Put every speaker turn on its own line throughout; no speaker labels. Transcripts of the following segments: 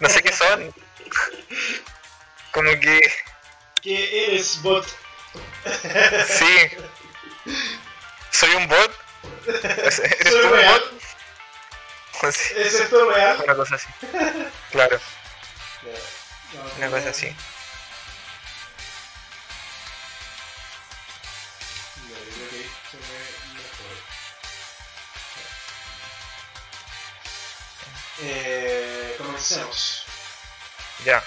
No sé qué son. Como que.
Que eres bot.
Sí. ¿Soy un bot? ¿Eres
¿Soy
tú un bot?
¿Es esto real?
una cosa así. Claro, una cosa así.
Comencemos.
Ya.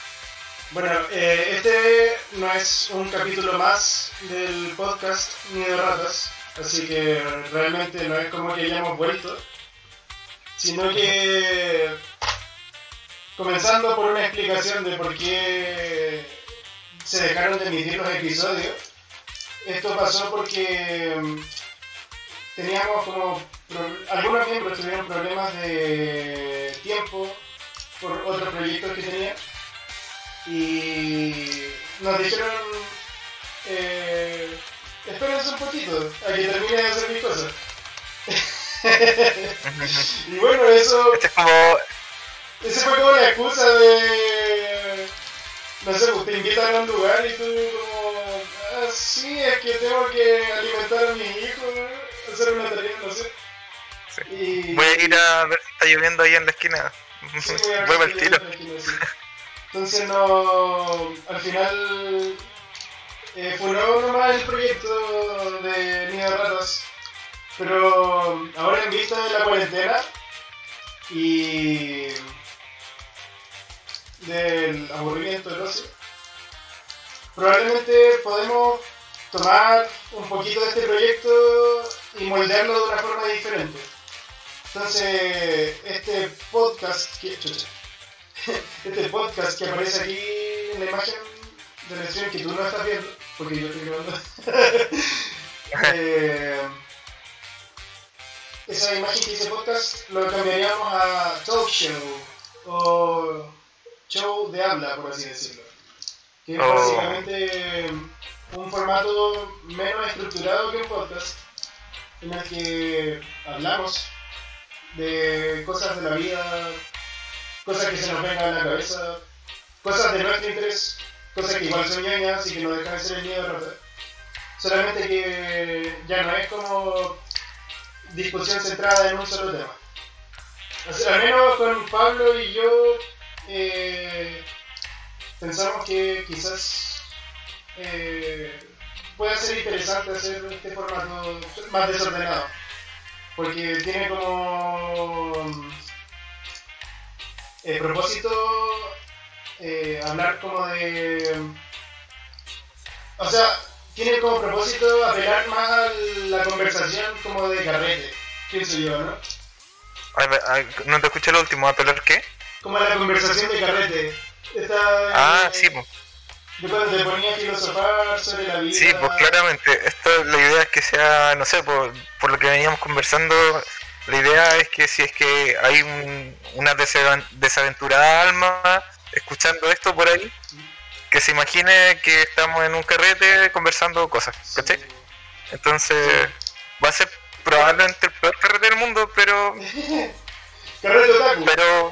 Bueno, eh, este no es un capítulo más del podcast ni de ratas, así que realmente no es como que hayamos vuelto, sino que comenzando por una explicación de por qué se dejaron de emitir los episodios. Esto pasó porque mm, teníamos como algunos miembros tuvieron problemas de tiempo por otros proyectos que tenían y nos dijeron eh, espérense un poquito a que termine de hacer mis cosas y bueno eso
Este es como.
esa fue como la excusa de no sé pues te invitan a un lugar y tú como ah sí es que tengo que alimentar a mis hijos hacer una tarea no sé
Sí.
y
Voy a ir a ver si está lloviendo ahí en la esquina.
Sí, voy a
Voy para el
recibir
tiro.
Entonces no. Al final. Eh, nuevo nomás el proyecto de Nido de Ratas. Pero ahora en vista de la cuarentena y del aburrimiento del ocio, probablemente podemos tomar un poquito de este proyecto y moldearlo de una forma diferente. Entonces, este podcast que, chucha, este podcast que aparece aquí en la imagen de la stream que tú no estás viendo, porque yo estoy grabando, eh, esa imagen que dice podcast lo cambiaríamos a talk show o show de habla, por así decirlo. Que es
Oh.
básicamente un formato menos estructurado que un podcast, en el que hablamos de cosas de la vida, cosas que se nos vengan a la cabeza, cosas de nuestro interés, cosas que igual son ñoñas y que no dejan de ser el miedo de rata. Solamente que ya no es como discusión centrada en un solo tema. Al menos con Pablo y yo eh, pensamos que quizás eh, pueda ser interesante hacer este formato más desordenado. Porque tiene como eh, propósito eh, hablar como de... O sea, tiene como propósito apelar más a la conversación como de carrete, pienso yo, ¿no?
Ay, ay, no te escuché lo último, ¿a pelar qué?
Como la conversación de carrete. Esta,
Ah,
eh,
sí, pues.
De cuando te ponía a filosofar sobre la vida.
Sí, pues claramente. Esto, la idea es que sea, no sé, por, por lo que veníamos conversando, la idea es que si es que hay un- una desaven- desaventurada alma escuchando esto por ahí, que se imagine que estamos en un carrete conversando cosas, ¿cachai? Entonces, va a ser probablemente el peor carrete del mundo, pero pero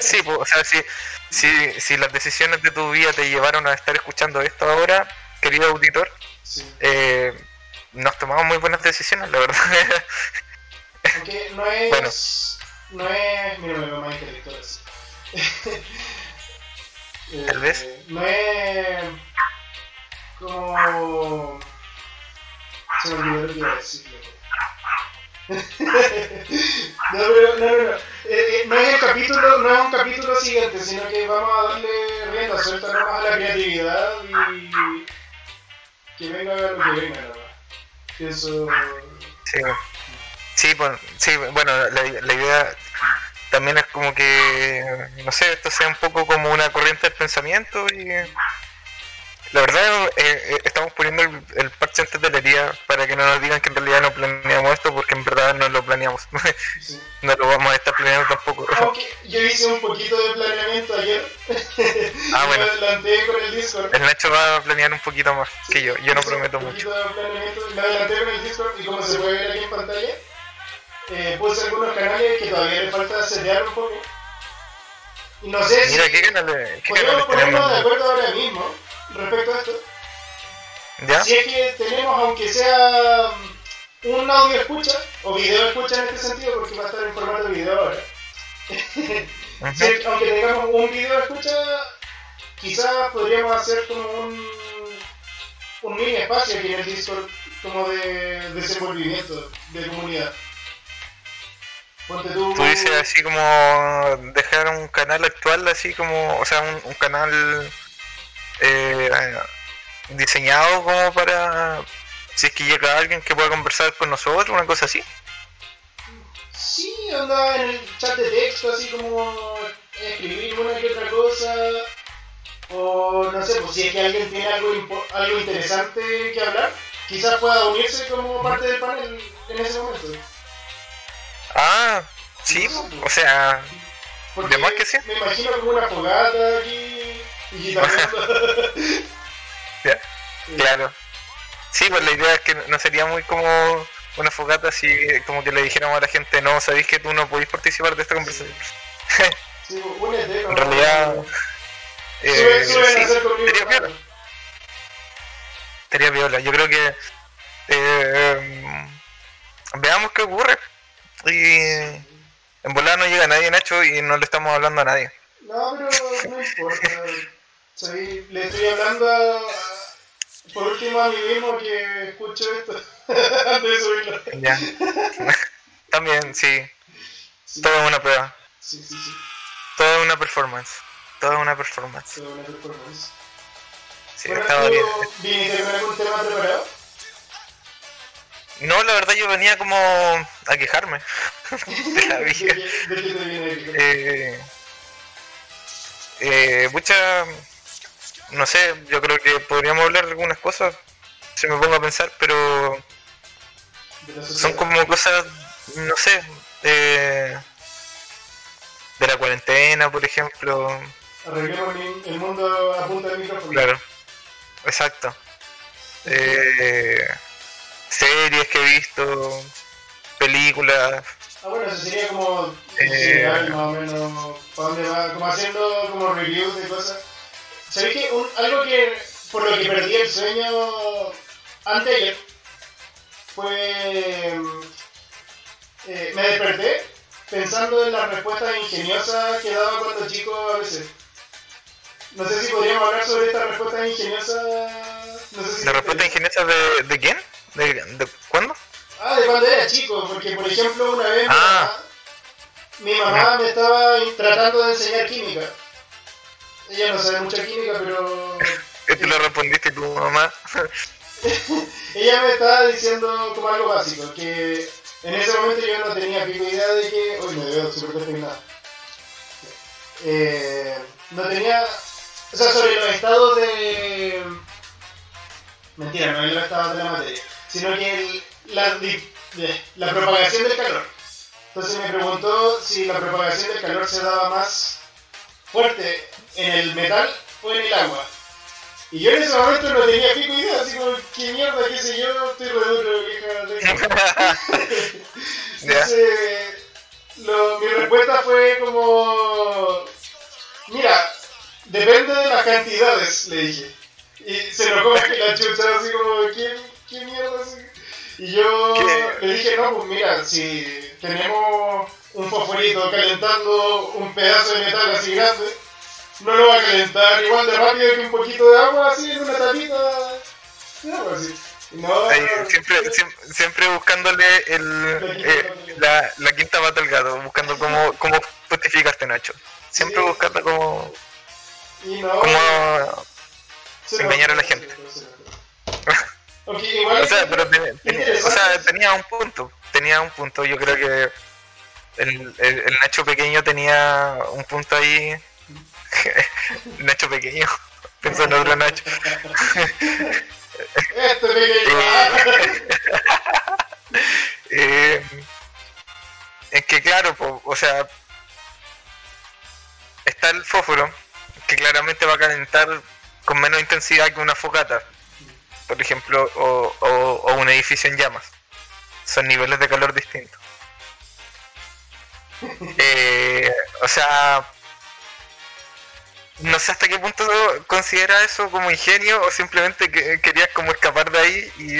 sí, pues, o sea, si, si, si las decisiones de tu vida te llevaron a estar escuchando esto ahora, querido auditor,
Sí.
eh, nos tomamos muy buenas decisiones, la verdad.
Aunque no es.
Bueno.
No es. Mira, me veo más intelectual así. Eh,
Tal vez.
No es. Como. Se me olvidó lo que iba a decir. loco. no, pero, no, no, no. Eh, no es el capítulo, no es un capítulo siguiente, sino que vamos a darle rienda suelta nomás a la creatividad y que venga lo que venga nomás. Pienso.
sí, sí, pues, sí, bueno, la, la idea también es como que, no sé, esto sea un poco como una corriente del pensamiento y la verdad eh, eh, estamos poniendo el, el parche antes de la herida para que no nos digan que en realidad no planeamos esto porque en verdad no lo planeamos,
Sí.
no lo vamos a estar planeando tampoco.
Aunque yo hice un poquito de planeamiento ayer.
Ah, bueno.
Me adelanté con el Discord.
El Nacho va a planear un poquito más que yo, yo no prometo
un
mucho.
de planeamiento, Me adelanté con el Discord y como se puede ver aquí en pantalla, eh, puse algunos canales que todavía le falta setear un poco. Y no sé
Mira,
si
¿qué canales, qué
podemos
canales
ponernos de acuerdo ahora mismo respecto a esto.
¿Ya?
Si es que tenemos, aunque sea mm, un audio escucha, o video escucha en este sentido, porque va a estar en formato video ahora. Aunque tengamos un video escucha, quizás podríamos hacer como un, un mini espacio aquí en el Discord, como de desenvolvimiento, de comunidad. Ponte tú.
Tú dices así como dejar un canal actual, así como, o sea, un, un canal eh, diseñado como para, si es que llega alguien que pueda conversar con nosotros, una cosa así.
Sí, anda en el chat de texto, así como escribir una que otra cosa. O no sé, pues si es que alguien tiene algo, algo interesante que hablar, quizás pueda unirse como parte del panel en ese momento.
Ah, sí, o sea,
Porque
De más que sí.
Me imagino como una fogata aquí y guitarreando.
Ya, claro. Sí, pues la idea es que no sería muy como una fogata si como que le dijéramos a la gente, no, sabéis que tú no podéis participar de esta conversación.
Sí, únete, ¿no?
En realidad, Eh, sí, sería piola. Sería viola. Yo creo que eh, veamos qué ocurre. Y en volada no llega nadie, Nacho, y no le estamos hablando a nadie.
No, pero no importa. Soy- le estoy hablando a, por último a mí mismo que escucho esto antes de subirlo.
Ya. También, sí.
Sí,
Todo es una prueba.
sí, sí. sí.
Todo es una performance. Todo es una performance.
Toda una performance.
Sí,
Bueno,
estaba
¿tú
bien.
viniste con algún tema preparado?
No, la verdad yo venía como a quejarme de la
¿De
vida.
qué, de qué te viene?
Eh, eh, mucha, no sé, yo creo que podríamos hablar de algunas cosas, si me pongo a pensar, pero
De
son como cosas, no sé, eh, de la cuarentena, por ejemplo,
Arreglemos el, mundo a punta de micrófono.
claro, exacto. Eh, series que he visto, películas,
Ah, bueno, eso sería como
Eh.
general, más o menos, para dónde va, como haciendo como reviews de cosas. ¿Sabéis que un- algo que, por lo que perdí el sueño anteayer, fue, eh, me desperté pensando en las respuestas ingeniosas que daba cuando chico a veces. No sé si podríamos hablar sobre estas respuestas ingeniosas. No sé si
¿la respuesta ingeniosa de, de quién? ¿De, de cuándo?
Ah, de cuando era chico, porque por ejemplo una vez mi
Ah.
mamá, mi mamá me estaba tratando de enseñar química. Ella no sabe mucha química, pero
tú le respondiste tu mamá.
ella me estaba diciendo como algo básico, que en ese momento yo no tenía pico idea de que... Uy, me veo súper despeinado. Eh, no tenía... O sea, sobre los estados de... Mentira, no es los estados de la materia, sino que el- la propagación del calor. Entonces me preguntó si la propagación del calor se daba más fuerte en el metal o en el agua. Y yo en ese momento no tenía pico idea, así como, ¿qué mierda, qué sé yo? Estoy re duro, vieja. Entonces, lo- mi respuesta fue como, mira, depende de las cantidades, le dije. Y se enojó que la chucha, así como, ¿qué, qué mierda? así? Y yo
¿Qué?
le dije, no, pues mira, si tenemos un fosforito calentando un pedazo de metal así grande, no lo va a calentar igual de rápido que un poquito de agua así en una tapita de agua así. No,
Ahí, siempre, siempre, siempre buscándole el, eh, la, la quinta pata al gato, buscando cómo, cómo justificarte, Nacho. Siempre
Sí.
buscando cómo,
y no,
cómo
se
engañar a la gente.
Ok, igual
sea, pero o sea, tenía un punto, tenía un punto, yo creo que el, el, el Nacho pequeño tenía un punto ahí, Nacho pequeño, pensó en otro Nacho.
Este pequeño.
Eh, es que claro, po, o sea, está el fósforo, que claramente va a calentar con menos intensidad que una fogata, por ejemplo, o, o- o un edificio en llamas. Son niveles de calor distintos. Eh, o sea, no sé hasta qué punto considera eso como ingenio o simplemente que querías como escapar de ahí y,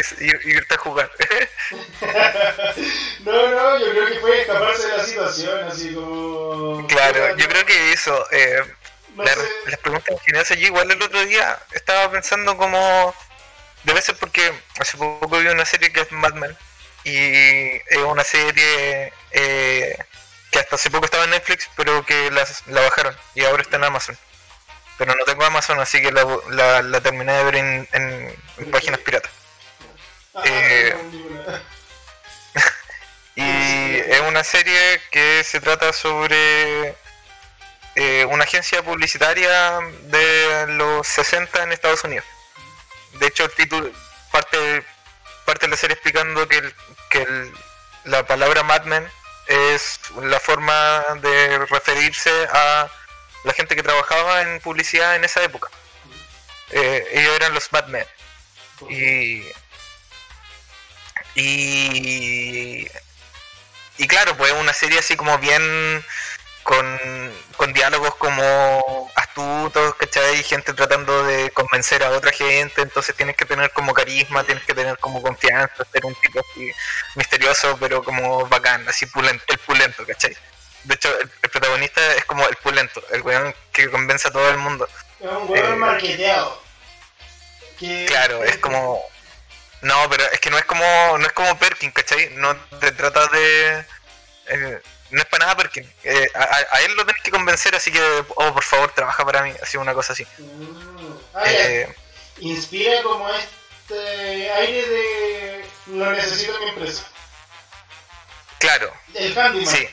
irte a jugar.
no, no, yo creo que fue escaparse de la situación, así como...
Claro, yo creo que eso... Eh, las preguntas en general, yo igual el otro día estaba pensando como... Debe ser porque hace poco vi una serie que es Mad Men y es una serie eh, que hasta hace poco estaba en Netflix pero que la bajaron y ahora está en Amazon pero no tengo Amazon, así que la, la, terminé de ver en, en, páginas piratas. Ah, eh, y es una serie que se trata sobre eh, una agencia publicitaria de los 60 en Estados Unidos. De hecho, el título parte, parte de la serie explicando que, que la palabra Mad Men es la forma de referirse a la gente que trabajaba en publicidad en esa época. Eh, ellos eran los Batman. Y, y, y claro, pues una serie así como bien con, con diálogos como astutos, ¿cachai? Gente tratando de convencer a otra gente, entonces tienes que tener como carisma, tienes que tener como confianza, ser un tipo así misterioso, pero como bacán, así pulento, el pulento, ¿cachai? De hecho, el, protagonista es como el pulento, el weón que convence a todo el mundo.
Es un weón eh, marqueteado.
Claro, es como. No, pero es que no es como no es como Perkin, ¿cachai? No te trata de. Eh, no es para nada Perkin. Eh, a, él lo tenés que convencer, así que, oh, por favor, trabaja para mí, así una cosa así.
Mm. Ah, Inspira como este aire de. Lo necesito en mi empresa.
Claro.
El handyman.
Sí.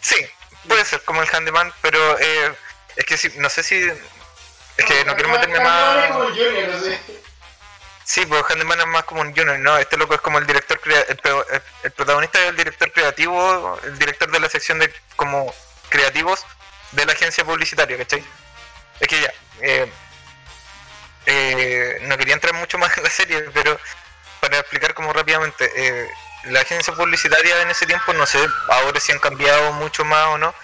Sí, puede ser como el handyman, pero eh, es que sí, no sé si. Es que no, quiero meterme más. Sí, pues Handyman es más como un junior, ¿no? Este loco es como el director, el, el, protagonista es el director creativo, el director de la sección de como creativos de la agencia publicitaria, ¿cachai? Es que ya, eh, eh, no quería entrar mucho más en la serie, pero para explicar como rápidamente, eh, la agencia publicitaria en ese tiempo, no sé, ahora si han cambiado mucho más o no,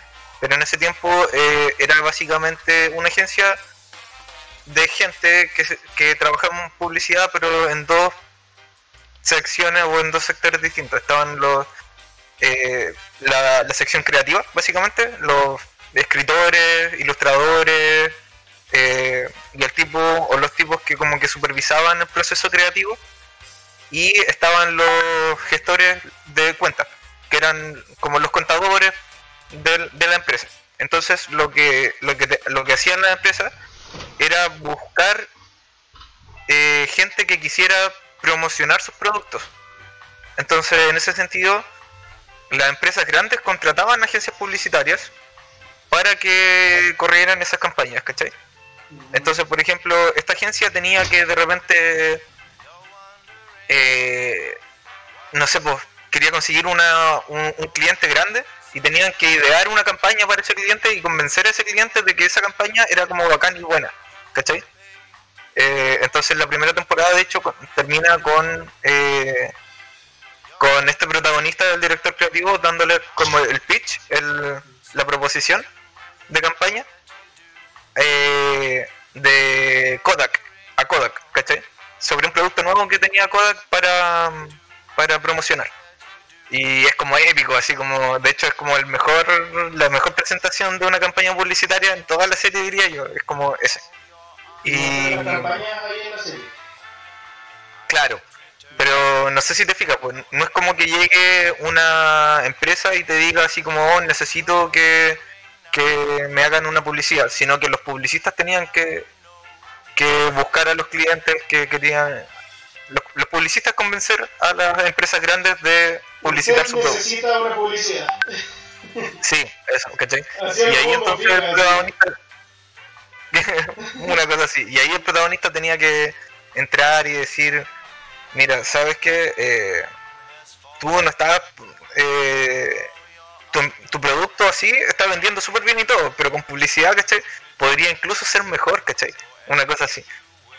pero en ese tiempo eh, era básicamente una agencia de gente que, que trabajaba en publicidad, pero en dos secciones o en dos sectores distintos. Estaban los eh, la, la, sección creativa, básicamente, los escritores, ilustradores, eh, y el tipo o los tipos que como que supervisaban el proceso creativo y estaban los gestores de cuentas, que eran como los contadores de, de la empresa. Entonces lo que, lo que, lo que hacían las empresas era buscar eh, gente que quisiera promocionar sus productos. Entonces en ese sentido las empresas grandes contrataban agencias publicitarias para que corrieran esas campañas, ¿cachai? Entonces, por ejemplo, esta agencia tenía que de repente eh, no sé, pues quería conseguir una, un, cliente grande y tenían que idear una campaña para ese cliente y convencer a ese cliente de que esa campaña era como bacán y buena, ¿cachai? Eh, entonces la primera temporada de hecho termina con eh, con este protagonista del director creativo dándole como el pitch, el, la proposición de campaña eh, de Kodak a Kodak, ¿cachai? sobre un producto nuevo que tenía Kodak para, para promocionar. Y es como épico, así como, de hecho es como el mejor, la mejor presentación de una campaña publicitaria en toda la serie diría yo, es como ese. Y... Claro, pero no sé si te fijas, pues no es como que llegue una empresa y te diga así como, oh, necesito que, que me hagan una publicidad, sino que los publicistas tenían que que buscar a los clientes que querían los, publicistas convencer a las empresas grandes de publicitar su
producto. necesita una publicidad.
Sí, eso, ¿cachai? y ahí entonces el protagonista. una cosa así. Y ahí el protagonista tenía que entrar y decir: Mira, ¿sabes qué? Eh, tú no estás. Eh, tu, tu, producto así está vendiendo súper bien y todo, pero con publicidad, ¿cachai? Podría incluso ser mejor, ¿cachai? una cosa así.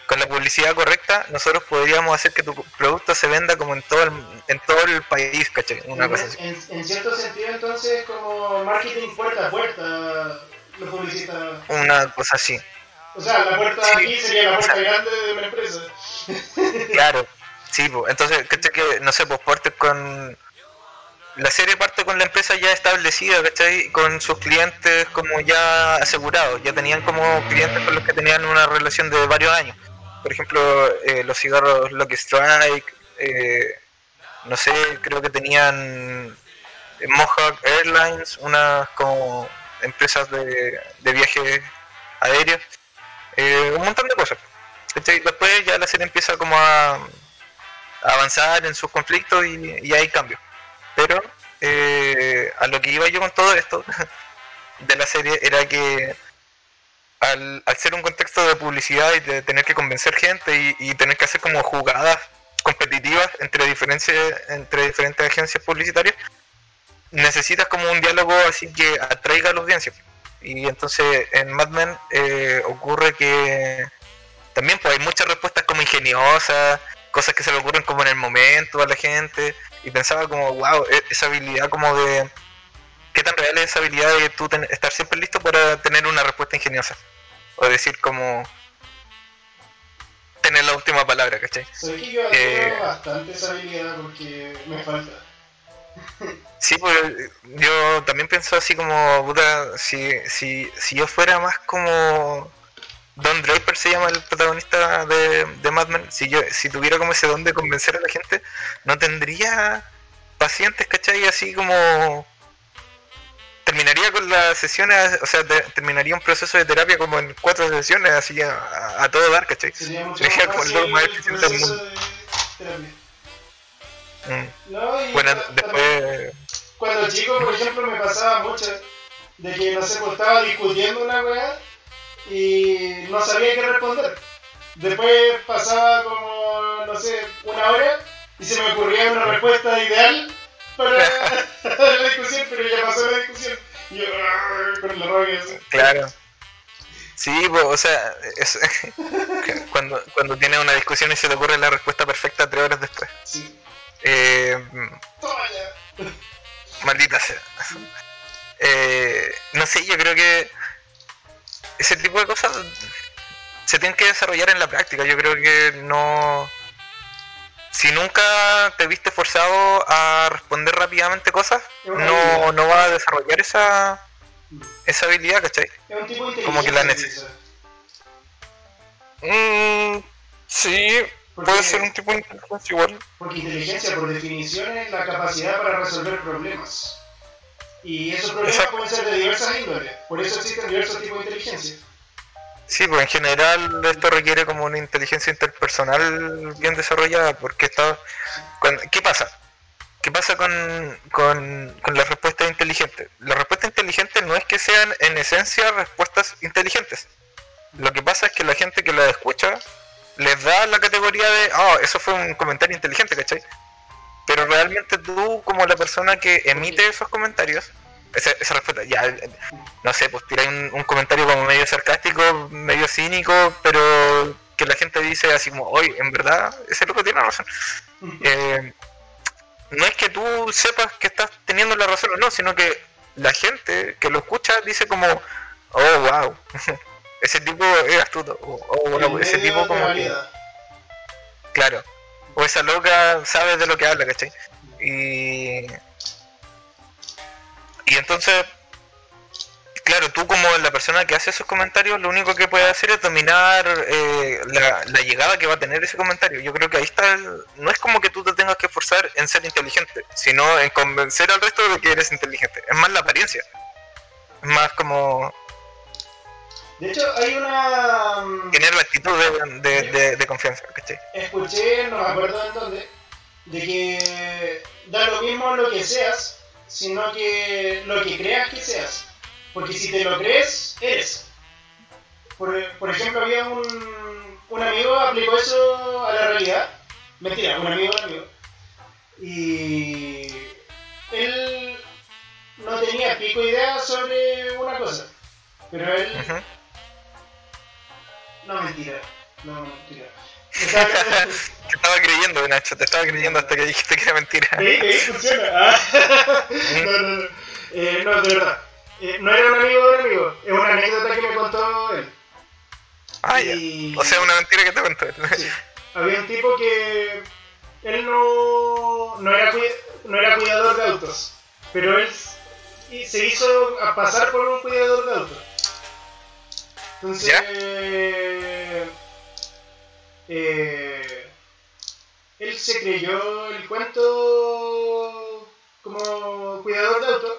Con la publicidad correcta, nosotros podríamos hacer que tu producto se venda como en todo el, en todo el país, ¿cachai? Una
en, cosa así. En, cierto sentido, entonces, como marketing puerta a puerta. los publicistas.
Una cosa así.
O sea, la puerta de aquí sería la puerta grande de una empresa.
claro, sí, pues. Entonces, ¿cachai? Que, no sé, pues partes con. La serie parte con la empresa ya establecida, ¿cachai? Con sus clientes como ya asegurados. Ya tenían como clientes con los que tenían una relación de varios años. Por ejemplo, eh, los cigarros Lucky Strike, eh, no sé, creo que tenían Mohawk Airlines, unas como empresas de, de viajes aéreos, eh, un montón de cosas. Después ya la serie empieza como a, avanzar en sus conflictos y, hay cambios. Pero eh, a lo que iba yo con todo esto de la serie era que al, ser un contexto de publicidad y de tener que convencer gente y, tener que hacer como jugadas competitivas entre, entre diferentes agencias publicitarias, necesitas como un diálogo así que atraiga a la audiencia. Y entonces en Mad Men eh, ocurre que también pues hay muchas respuestas como ingeniosas, cosas que se le ocurren como en el momento a la gente. Y pensaba como, wow, e-, esa habilidad como de... ¿Qué tan real es esa habilidad de tú estar siempre listo para tener una respuesta ingeniosa? O decir como... Tener la última palabra, ¿cachai?
Soy que yo eh, bastante esa habilidad porque me falta.
Sí, pues yo también pienso así como, puta, si, si, si yo fuera más como Don Draper se llama el protagonista de, de Mad Men, si yo si tuviera como ese don de convencer a la gente, no tendría pacientes, ¿cachai? Así como terminaría con las sesiones, o sea, terminaría un proceso de terapia como en cuatro sesiones, así a, todo dar, ¿cachai?
Sería mucho más,
Mm. bueno, después...
Cuando chico, por ejemplo, me pasaba mucho de que, no sé, pues estaba discutiendo una weá y no sabía qué responder. Después pasaba como, no sé, una hora y se me ocurría una respuesta ideal para la discusión, pero ya pasó la discusión. Y yo, con la rabia
Claro. Sí, pues, o sea, cuando, cuando tienes una discusión y se te ocurre la respuesta perfecta tres horas después.
Sí.
Eh, maldita sea. Eh, no sé, yo creo que ese tipo de cosas se tienen que desarrollar en la práctica. Yo creo que no. Si nunca te viste forzado a responder rápidamente cosas, no, no vas a desarrollar esa, esa habilidad, ¿cachai? Como que la necesitas. Mm, sí, Puede ser un tipo de inteligencia igual.
Porque inteligencia, por definición, es la capacidad para resolver problemas. Y esos problemas pueden ser de diversas índoles. Por eso existen diversos tipos de inteligencia.
Sí, pues en general esto requiere como una inteligencia interpersonal bien desarrollada, porque está... ¿Qué pasa? ¿Qué pasa con, con, con las respuestas inteligentes? Las respuestas inteligentes no es que sean en esencia respuestas inteligentes. Lo que pasa es que la gente que la escucha les da la categoría de, oh, eso fue un comentario inteligente, ¿cachai? Pero realmente tú, como la persona que emite esos comentarios, esa, respuesta, ya, no sé, pues tiráis un, comentario como medio sarcástico, medio cínico, pero que la gente dice así como, oye, en verdad, ese loco tiene razón. Eh, no es que tú sepas que estás teniendo la razón o no, sino que la gente que lo escucha dice como, oh, wow. ese tipo es astuto. O, ese tipo como Claro. O esa loca sabe de lo que habla, ¿cachai? Y. Y entonces. Claro, tú como la persona que hace esos comentarios, lo único que puedes hacer es dominar eh, la, llegada que va a tener ese comentario. Yo creo que ahí está, no es como que tú te tengas que esforzar en ser inteligente, sino en convencer al resto de que eres inteligente. Es más la apariencia. Es más como
de hecho, hay una.
Mm, Tener la actitud de, de, de, confianza, ¿cachai?
Escuché, no me acuerdo de dónde, de que da lo mismo lo que seas, sino que lo que creas que seas. Porque si te lo crees, eres. Por, por ejemplo, había un, un amigo aplicó eso a la realidad. Mentira, un amigo, un amigo. Y él no tenía pico idea sobre una cosa. Pero él no, mentira. No, mentira.
Te estaba creyendo, Nacho, te estaba creyendo hasta que dijiste que era mentira.
Sí, sí, funciona. Ah. no, no, no. Eh, no, de verdad. Eh, no era un amigo de un amigo, es una anécdota que me contó él.
Ah, ya. O sea, una mentira que te contó.
Sí. Había un tipo que él no, no, era, no era cuidador de autos, pero él se hizo a pasar por un cuidador de autos. Entonces,
¿Ya?
Eh, él se creyó el cuento como cuidador de autos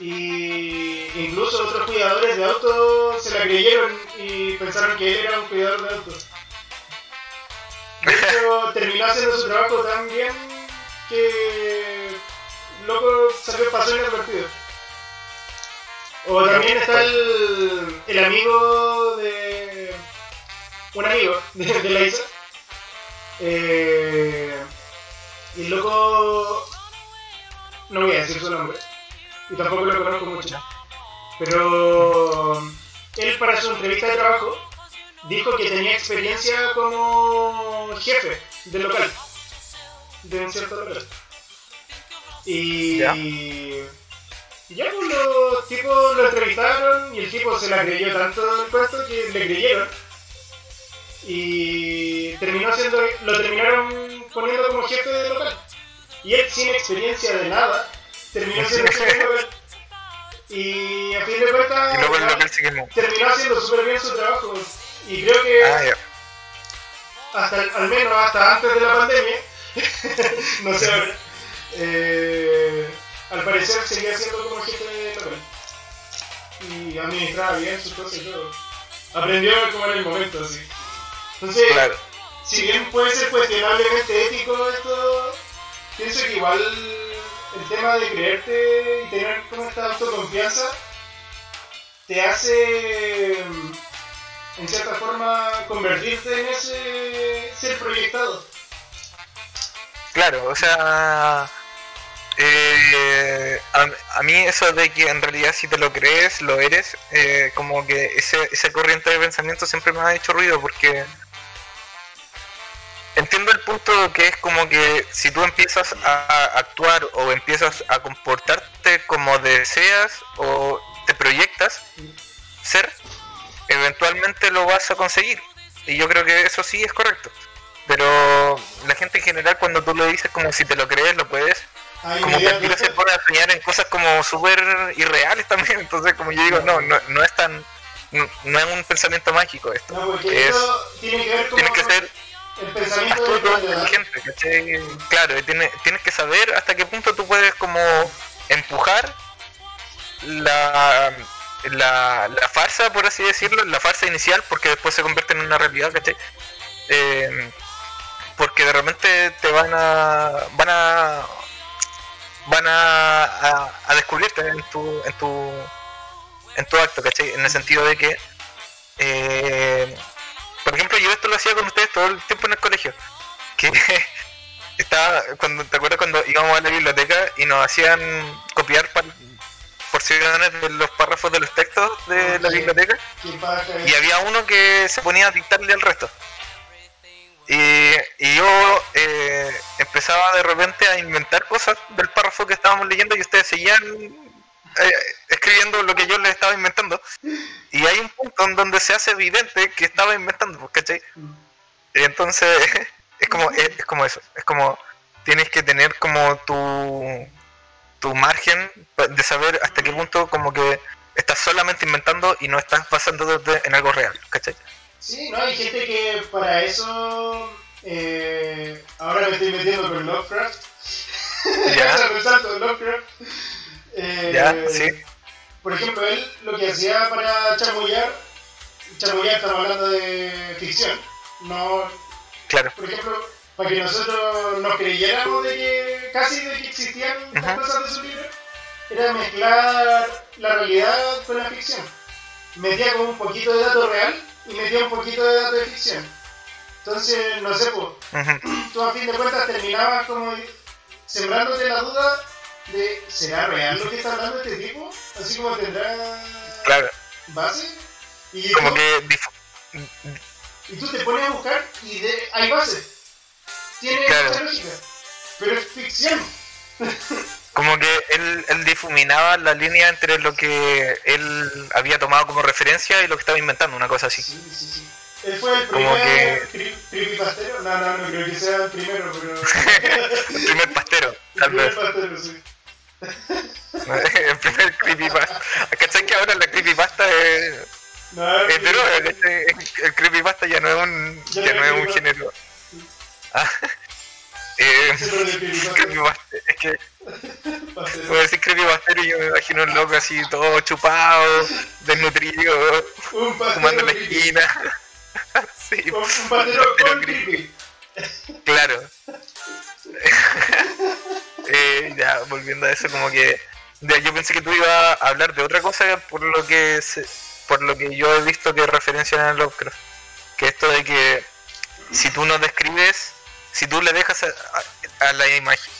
y incluso otros cuidadores de autos se la creyeron y pensaron que él era un cuidador de autos. De hecho, terminó haciendo su trabajo tan bien que loco salió pasó inadvertido. O también está el, el amigo de. Un amigo de, de la Isa. Eh, y el loco. no voy a decir su nombre. Y tampoco lo conozco mucho. Pero él para su entrevista de trabajo dijo que tenía experiencia como jefe del local, de un cierto local. Y
Ya.
pues, los tipos lo entrevistaron y el tipo se la creyó tanto el puesto que le creyeron. Y terminó siendo, lo terminaron poniendo como jefe del local. Y él sin experiencia de nada, terminó siendo jefe del local. Y a fin de cuentas, terminó haciendo súper bien su trabajo. Y creo que
Ah,
hasta al menos hasta antes de la pandemia, no sé ahora, eh, al parecer seguía siendo como jefe de local. Y administraba bien sus cosas y todo. Aprendió como en el momento, así. Entonces,
Claro.
si bien puede ser cuestionablemente ético esto, pienso que igual el tema de creerte y tener como esta autoconfianza te hace en cierta forma convertirte en ese ser proyectado.
Claro, o sea, eh, a, a mí eso de que en realidad si te lo crees, lo eres, eh, como que ese, esa corriente de pensamiento siempre me ha hecho ruido porque entiendo el punto que es como que si tú empiezas a actuar o empiezas a comportarte como deseas o te proyectas ser, eventualmente lo vas a conseguir. Y yo creo que eso sí es correcto. Pero la gente en general cuando tú lo dices como si te lo crees, lo puedes,
Hay
como que
de
se pone a soñar en cosas como súper irreales también. Entonces como yo digo, no, no, no es tan... No, no es un pensamiento mágico esto.
No,
Es-
tiene que ver con
Tienes que ser
el pensamiento de
inteligente, ¿cachai? Claro, tienes que saber hasta qué punto tú puedes como empujar la, la, la farsa, por así decirlo, la farsa inicial, porque después se convierte en una realidad, ¿cachai? Eh, porque de repente te van a van a van a, a, a descubrirte en tu en tu en tu acto, ¿cachai? En el sentido de que eh, por ejemplo yo esto lo hacía con ustedes todo el tiempo en el colegio que estaba cuando te acuerdas cuando íbamos a la biblioteca y nos hacían copiar porciones de los párrafos de los textos de la
Sí.
biblioteca
¿Quién paga esta
y había uno que se ponía a dictarle al resto. Y, y yo eh, empezaba de repente a inventar cosas del párrafo que estábamos leyendo y ustedes seguían eh, escribiendo lo que yo les estaba inventando. Y hay un punto en donde se hace evidente que estaba inventando, pues, ¿cachai? Y entonces es como, es, es como eso, es como tienes que tener como tu, tu margen de saber hasta qué punto como que estás solamente inventando y no estás basándote en algo real, ¿cachai?
Sí, no, hay gente que para eso. eh, ahora me estoy metiendo con Lovecraft.
Ya.
Lovecraft. Eh,
Ya, sí.
Por ejemplo, él lo que hacía para chamullar. Chamullar, estamos hablando de ficción. No,
Claro,
por ejemplo, para que nosotros nos creyéramos de que casi de que existían estas
Ajá.
cosas de su libro, era mezclar la realidad con la ficción. Metía como un poquito de dato real y metía un poquito de dato de ficción. Entonces, no sé, pues,
ujú,
tú a fin de cuentas terminabas como sembrándote la duda de ¿será real lo que está hablando este tipo? Así como tendrá
claro,
base. Y
como
tú-
que
y tú te pones a buscar y de, hay base. Tiene
Claro.
mucha lógica. Pero es ficción.
como que él, él difuminaba la línea entre lo que él había tomado como referencia y lo que estaba inventando, una cosa así.
Sí, sí, sí. Él fue el
Como
primer cri- creepypastero. No, no, no creo que sea el primero, pero.
el primer pastero,
el
tal
primer
vez.
pastero, sí.
el primer creepypasta. ¿Cachai que ahora la creepypasta es,
No,
es? ¿cachai? El creepypasta ya no es un,
Ya
ya
no es
un
creepypasta.
género. Ah, eh,
creepypasta.
creepypasta. Es que. Voy a decir creepypastero y yo me imagino un loco así todo chupado, desnutrido, fumando en la esquina. sí,
Un,
creepy. claro. Eh, ya, volviendo a eso, como que yo pensé que tú ibas a hablar de otra cosa por lo que se- por lo que yo he visto que referencian a Lovecraft. Que esto de que si tú no describes, si tú le dejas a, la imagen,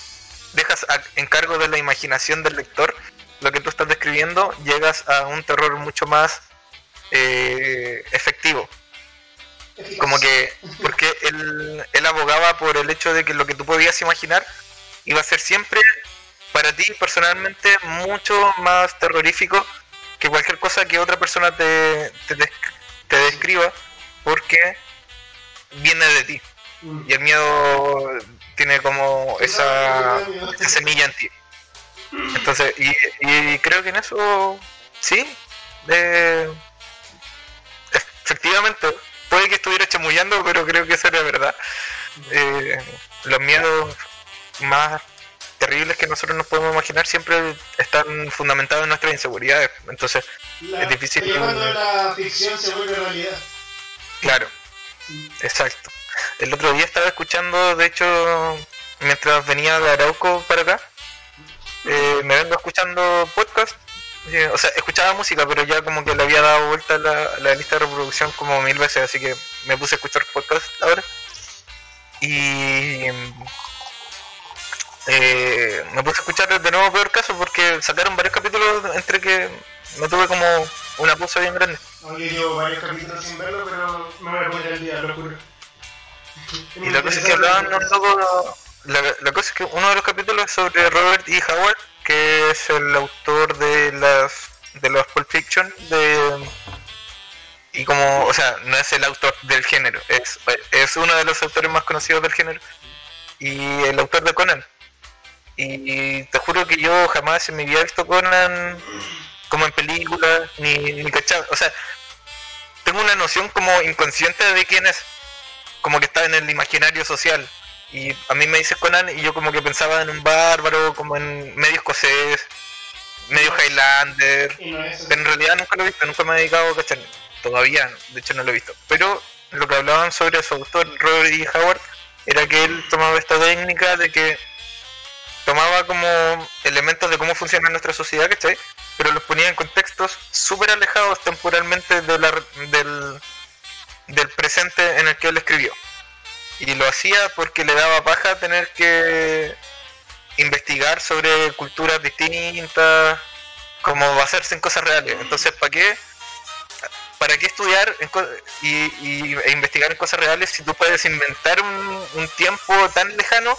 dejas a- en cargo de la imaginación del lector lo que tú estás describiendo, llegas a un terror mucho más eh, efectivo. Como que, porque él, él abogaba por el hecho de que lo que tú podías imaginar iba a ser siempre para ti personalmente mucho más terrorífico que cualquier cosa que otra persona te, te, te describa, porque viene de ti.
Mm.
Y el miedo tiene como esa, esa semilla en ti. Entonces, y, y creo que en eso, sí, eh, efectivamente, puede que estuviera chamullando, pero creo que eso era verdad. Eh, los miedos más terribles que nosotros nos podemos imaginar siempre están fundamentados en nuestras inseguridades. Entonces,
La-
es difícil
sería
que-
cuando la ficción se vuelve realidad.
claro, exacto. El otro día estaba escuchando, de hecho, mientras venía de Arauco para acá, eh, me vengo escuchando podcast. eh, o sea, escuchaba música, pero ya como que le había dado vuelta la, la lista de reproducción como mil veces, así que me puse a escuchar podcast ahora. Y eh, me puse a escuchar de nuevo Peor Caso porque sacaron varios capítulos entre que me tuve como una pausa bien grande.
Llevo varios capítulos sin verlo, pero me voy a poner al día, lo juro.
Y la cosa es que hablaban un poco. La, la cosa es que uno de los capítulos es sobre Robert E. Howard, que es el autor de las de los Pulp Fiction de y como, o sea, no es el autor del género, es, es uno de los autores más conocidos del género y el autor de Conan. Y te juro que yo jamás en mi vida he visto Conan como en películas, ni, ni cachado. O sea, tengo una noción como inconsciente de quién es como que está en el imaginario social. Y a mí me dices Conan y yo como que pensaba en un bárbaro, como en medio escocés, medio Highlander.
No
Pero en realidad nunca lo he visto, nunca me he dedicado a cachar. Todavía, de hecho no lo he visto. Pero lo que hablaban sobre su autor, Robert E. Howard, era que él tomaba esta técnica de que tomaba como elementos de cómo funciona nuestra sociedad, ¿cachai? Pero los ponía en contextos súper alejados temporalmente de la, del, del presente en el que él escribió. Y lo hacía porque le daba paja tener que investigar sobre culturas distintas, como basarse en cosas reales. Entonces, ¿para qué? ¿Para qué estudiar en y, y- e investigar en cosas reales si tú puedes inventar un, un tiempo tan lejano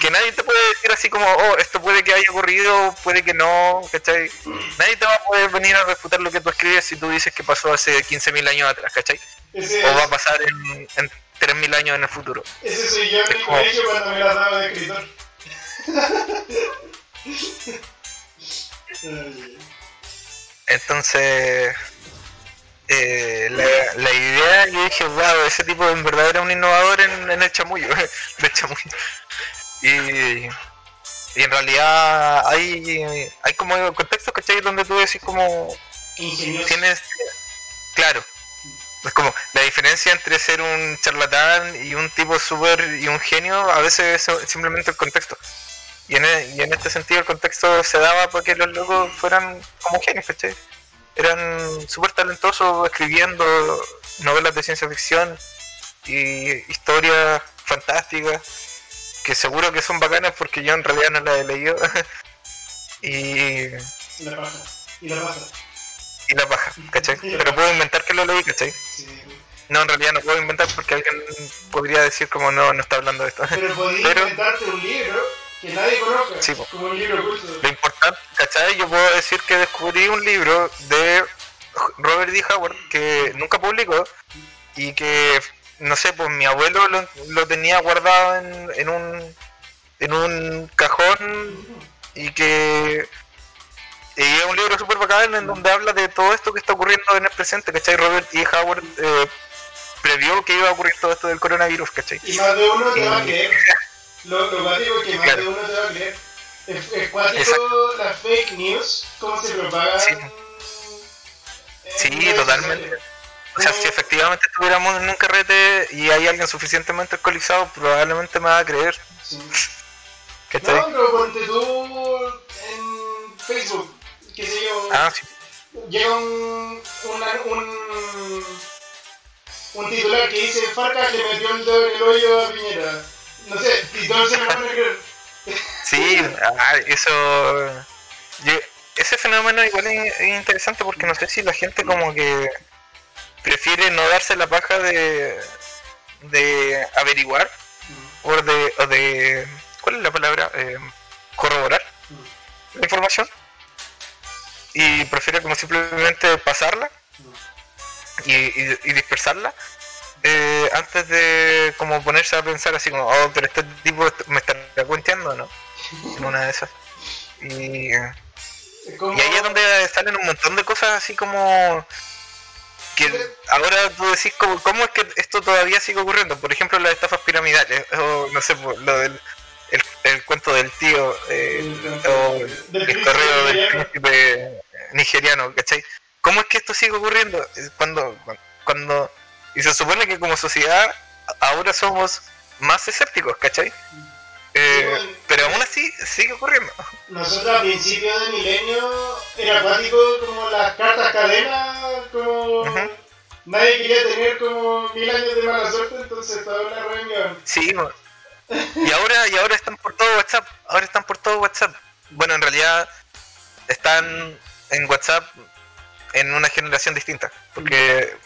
que nadie te puede decir así como, oh, esto puede que haya ocurrido, puede que no, ¿cachai? Nadie te va a poder venir a refutar lo que tú escribes si tú dices que pasó hace 15.000 años atrás, ¿cachai?
Ese,
O va a pasar en, en 3.000 años en el futuro.
ese soy yo en mi colegio cuando me las daba de escritor.
Entonces, eh, la, la idea, yo dije, wow, ese tipo en verdad era un innovador en, en el chamullo, del chamullo. Y, y en realidad hay, hay como contextos, ¿cachai? Donde tú decís como,
Ingenioso.
tienes, claro, es como la diferencia entre ser un charlatán y un tipo súper y un genio, a veces es simplemente el contexto. Y en, e- y en este sentido el contexto se daba para que los locos fueran como genios, ¿cachai? Eran súper talentosos escribiendo novelas de ciencia ficción y historias fantásticas, que seguro que son bacanas porque yo en realidad no las he leído. y,
la paja. Y la paja.
y la paja, ¿cachai? Pero puedo inventar que lo leí, ¿cachai?
Sí.
No, en realidad no puedo inventar porque alguien podría decir como no, no está hablando de esto.
Pero podías
Pero-
inventarte un libro que nadie conozca,
Sí,
como un libro oculto.
Lo importante, ¿cachai? Yo puedo decir que descubrí un libro de Robert D. Howard que nunca publicó y que, no sé, pues mi abuelo lo, lo tenía guardado en, en un en un cajón y que y es un libro súper bacán en donde habla de todo esto que está ocurriendo en el presente, ¿cachai? Robert E. Howard eh, previó que iba a ocurrir todo esto del coronavirus, ¿cachai?
Y más de uno te va a creer. Lo, lo cuático es que más
Claro.
de uno te va a creer. Es, es cuático las fake news, cómo se propagan.
Sí. Sí, totalmente.
sociales.
O sea, si efectivamente estuviéramos en un carrete y hay alguien suficientemente alcoholizado, probablemente me va a creer,
Sí.
¿cachai?
No, pero ponte tú en Facebook, qué sé yo,
Ah, sí.
llega un, una- un, un titular que dice Farcas le metió el dedo en el hoyo a Piñera. No sé, y todos se lo van a creer.
Sí, ah, eso. yo- ese fenómeno igual es, es interesante porque no sé si la gente como que prefiere no darse la paja de, de averiguar o de, o de. ¿Cuál es la palabra? Eh, corroborar la información y prefiere como simplemente pasarla y, y- y dispersarla eh, antes de como ponerse a pensar así como, oh, pero este tipo me está cuenteando, ¿no? En una de esas. Y,
como,
y ahí es donde salen un montón de cosas así como que ahora tú decís como, cómo es que esto todavía sigue ocurriendo. Por ejemplo, las estafas piramidales, o no sé, por lo del el, el cuento del tío, eh, o el correo del príncipe nigeriano, ¿cachai? ¿Cómo es que esto sigue ocurriendo? Cuando, cuando, y se supone que como sociedad ahora somos más escépticos, ¿cachai? Eh, pero aún así sigue ocurriendo.
Nosotros a principios de milenio era acuático como las cartas cadenas, como nadie quería tener como mil años de mala suerte, entonces toda una reunión.
Sí, y ahora, y ahora están por todo WhatsApp, ahora están por todo WhatsApp. Bueno, en realidad están en WhatsApp en una generación distinta, porque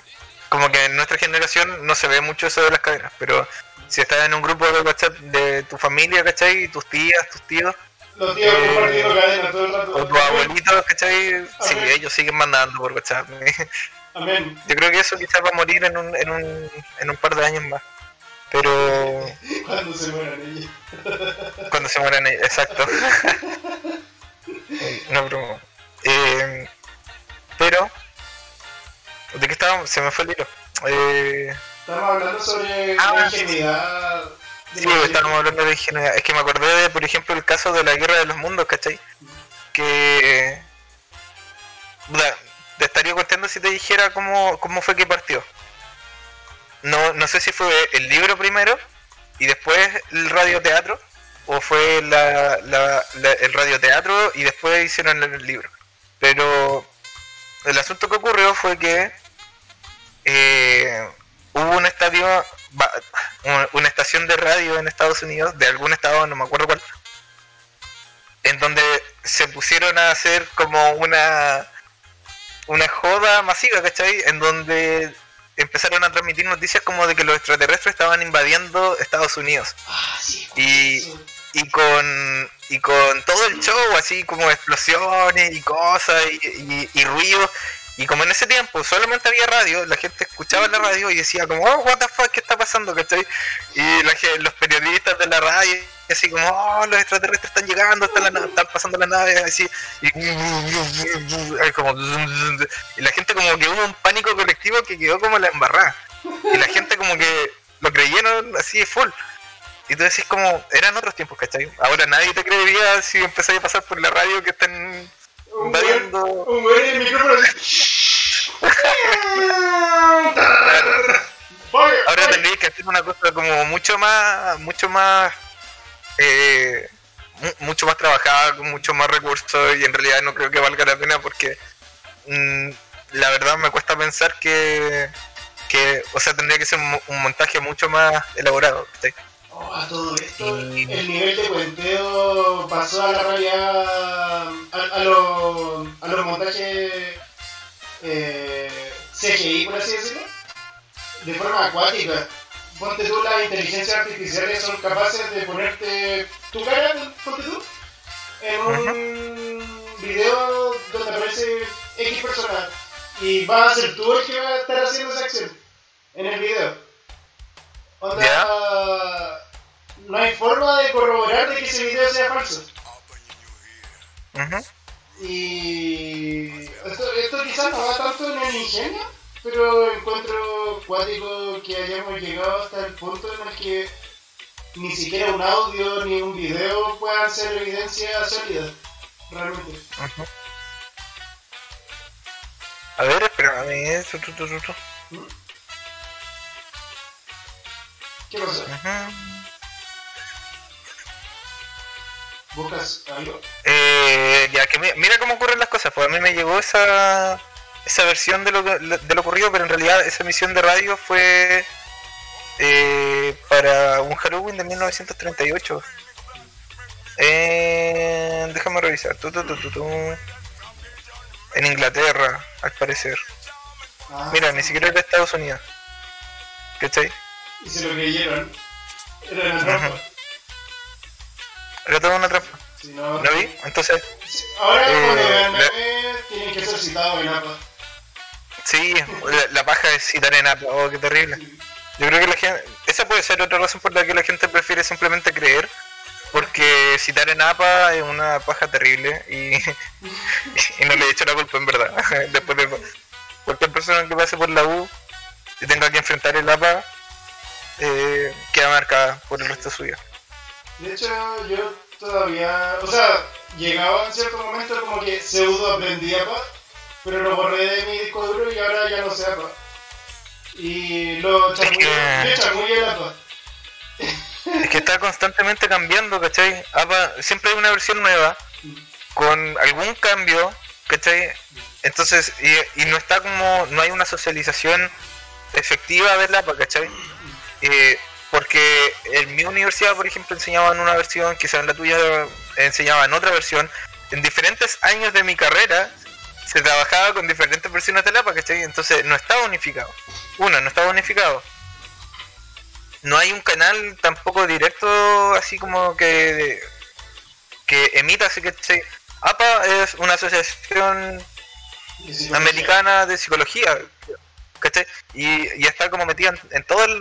como que en nuestra generación no se ve mucho eso de las cadenas, pero si estás en un grupo de WhatsApp de tu familia, ¿cachai? Tus tías, tus tíos,
Los tíos
Eh,
compartiendo cadenas todo el rato.
o tus abuelitos, ¿cachai? Sí,
Ajá.
ellos siguen mandando por WhatsApp.
Amén.
Yo creo que eso quizás va a morir en un, en un, en un par de años más. Pero
Cuando se mueran ellos.
Cuando se mueran ellos, exacto. no broma. Eh, pero, ¿de qué estábamos? Se me fue el hilo. Eh,
Estamos hablando sobre
Ah,
la
sí.
ingenuidad.
sí,
los
estábamos hablando de ingenuidad. Es que me acordé de, por ejemplo, el caso de la guerra de los mundos, ¿cachai? Que. puta, te estaría contando si te dijera cómo, cómo fue que partió. No, no sé si fue el libro primero y después el radioteatro, o fue la, la- la- el radioteatro y después hicieron el libro. Pero el asunto que ocurrió fue que eh, hubo un estadio, una estación de radio en Estados Unidos, de algún estado, no me acuerdo cuál, en donde se pusieron a hacer como una una joda masiva, ¿cachai? En donde empezaron a transmitir noticias como de que los extraterrestres estaban invadiendo Estados Unidos.
Ah, sí,
Y-
sí.
Y con, y con todo el show, así como explosiones y cosas y, y, y ruidos. Y como en ese tiempo solamente había radio, la gente escuchaba la radio y decía como, oh, what the fuck, ¿qué está pasando? ¿cachai? Y la los periodistas de la radio, así como, oh, los extraterrestres están llegando, están, la están pasando las naves, así. Y, como, y la gente como que hubo un pánico colectivo que quedó como la embarrada. Y la gente como que lo creyeron así full. Y tú decís como, eran otros tiempos, ¿cachai? Ahora nadie te creería si empezáis a pasar por la radio que están
Un
invadiendo.
un güey en el micrófono
Ahora
fire.
tendríais que hacer una cosa como mucho más, mucho más, eh, mu- mucho más trabajada, con mucho más recursos y en realidad no creo que valga la pena porque mm, la verdad me cuesta pensar que, que, o sea, tendría que ser un, un montaje mucho más elaborado. ¿cachai?
Oh, a todo esto,
Y-
el nivel de cuenteo pasó a la realidad, a, a, los, a los montajes eh, CGI, por así decirlo, de forma acuática. Ponte tú, las inteligencias artificiales son capaces de ponerte tu cara, ponte tú, en un video donde aparece X persona y va a ser tú el que va a estar haciendo esa acción en el video. Onda, no hay forma de corroborar de que ese video sea falso. Y esto, esto quizás no va tanto en el ingenio, pero encuentro cuático que hayamos llegado hasta el punto en el que ni siquiera un audio ni un video puedan ser evidencia sólida, realmente.
A ver, espérame, eso, tu, tu, tu,
¿Qué ¿Buscas algo?
Eh, ya que mira cómo ocurren las cosas, pues a mí me llegó esa esa versión de lo, de lo ocurrido, pero en realidad esa emisión de radio fue eh, para un Halloween de 1938. Eh, déjame revisar. en Inglaterra, al parecer. Ah. Mira, ni siquiera era Estados Unidos. ¿Cachai?
Y se lo creyeron. Era
Era toda una trampa. no, ¿No vi? Entonces.
Ahora eh, cuando vean meme, tienen que ser citados en APA.
Sí, la, paja es citar en APA. Oh, qué terrible. Yo creo que la gente. Esa puede ser otra razón por la que la gente prefiere simplemente creer. Porque citar en APA es una paja terrible y, y no le he hecho la culpa en verdad. Después de cualquier persona que pase por la U y tenga que enfrentar el APA, eh, queda marcada por el resto suyo.
De hecho, yo todavía. O sea, llegaba en cierto momento como que pseudo aprendí APA, pero lo borré de mi disco duro y ahora ya no sé APA. Y lo chamullé el APA.
Es que está constantemente cambiando, ¿cachai? APA, siempre hay una versión nueva con algún cambio, ¿cachai? Entonces, y, y no está como, no hay una socialización efectiva del APA, ¿cachai? Eh, porque en mi universidad, por ejemplo, enseñaban una versión, quizás en la tuya enseñaban otra versión. En diferentes años de mi carrera se trabajaba con diferentes versiones de la APA, ¿cachai? Entonces no estaba unificado. Uno, no estaba unificado. No hay un canal tampoco directo así como que que emita, así que APA es una asociación americana de psicología, ¿cachai? Y, y está como metida en, todo el,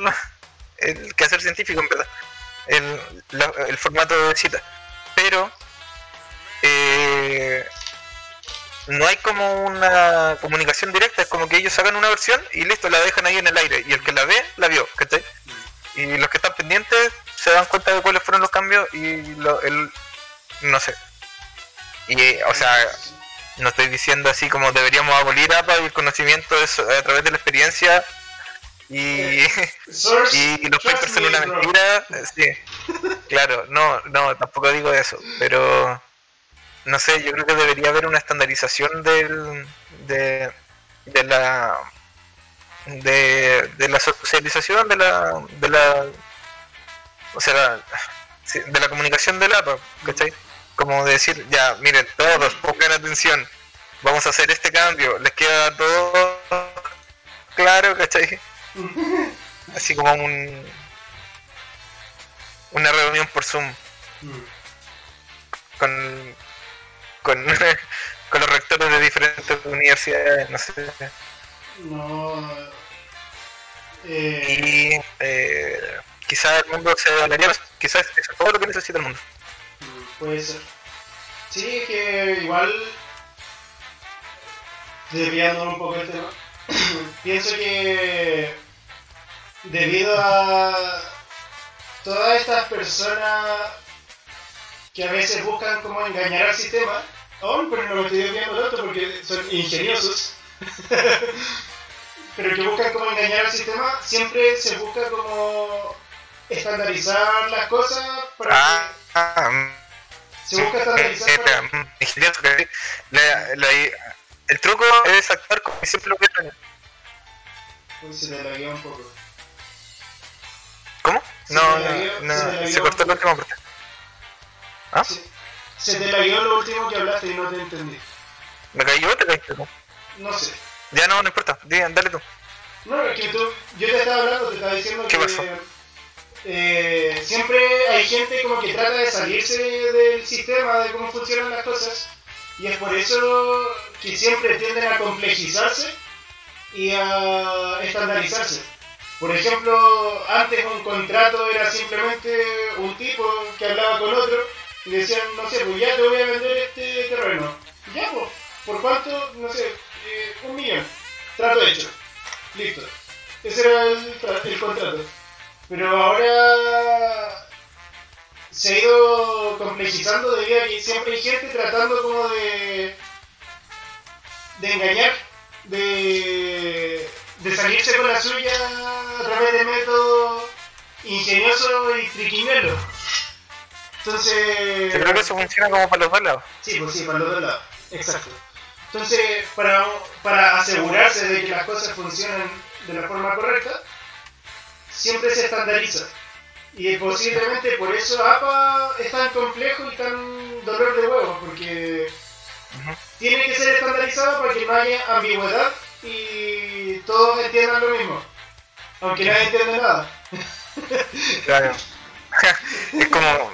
el quehacer científico, en verdad, el, el formato de cita. Pero eh, no hay como una comunicación directa, es como que ellos sacan una versión y listo, la dejan ahí en el aire. Y el que la ve, la vio, ¿cachai? Y los que están pendientes se dan cuenta de cuáles fueron los cambios y lo, el, no sé. Y, o sea, no estoy diciendo así como deberíamos abolir APA y el conocimiento es a través de la experiencia y, y los papers son una mentira. Sí, claro, no, no, tampoco digo eso, pero no sé, yo creo que debería haber una estandarización del, de, de la de, de la socialización de la de la o sea de la comunicación del APA, ¿cachai? Como decir, ya, miren, todos pongan atención, vamos a hacer este cambio, les queda todo claro, ¿cachai? Así como un una reunión por Zoom con con, con los rectores de diferentes universidades, no sé.
No.
Eh... Y eh, quizás el mundo se hablaría, quizás eso es todo lo que necesita el mundo.
Puede ser. Sí, que igual, desviando un poco el tema, pienso que debido a todas estas personas que a veces buscan como engañar al sistema, aún pero no lo estoy viendo tanto porque son ingeniosos, pero que buscan como engañar al sistema, siempre se busca como estandarizar las cosas para ah, ah mm. se busca estandarizar eh,
eh, para... el truco es actuar como siempre lo que
pues se te la un poco.
¿Cómo? no, no, no, se cortó la última parte.
¿Ah? Se, te cayó lo último que hablaste y no te entendí.
¿Me cayó o te caíste tú?
No sé.
Ya no, no importa. Dale tú.
No, es que tú, yo te estaba hablando, te estaba diciendo
¿Qué
que
pasó?
eh, siempre hay gente como que trata de salirse del sistema, de cómo funcionan las cosas, y es por eso que siempre tienden a complejizarse y a estandarizarse. Por ejemplo, antes un contrato era simplemente un tipo que hablaba con otro y decían, no sé, pues ya te voy a vender este terreno. Ya, pues, ¿por cuánto? No sé, eh, un millón. Trato hecho. Listo. Ese era el, contrato. Pero ahora se ha ido complejizando debido a que siempre hay gente tratando como de de engañar, de, de salirse con la suya a través de métodos ingeniosos y triquiñuelos. Entonces...
Yo creo que eso funciona como para los dos lados.
Sí, pues sí, para los dos lados. Exacto. Entonces, para, para asegurarse de que las cosas funcionen de la forma correcta, siempre se estandariza. Y posiblemente por eso APA es tan complejo y tan dolor de huevo, porque tiene que ser estandarizado para que no haya ambigüedad y todos entiendan lo mismo. Aunque nadie entiende nada.
Claro. es como.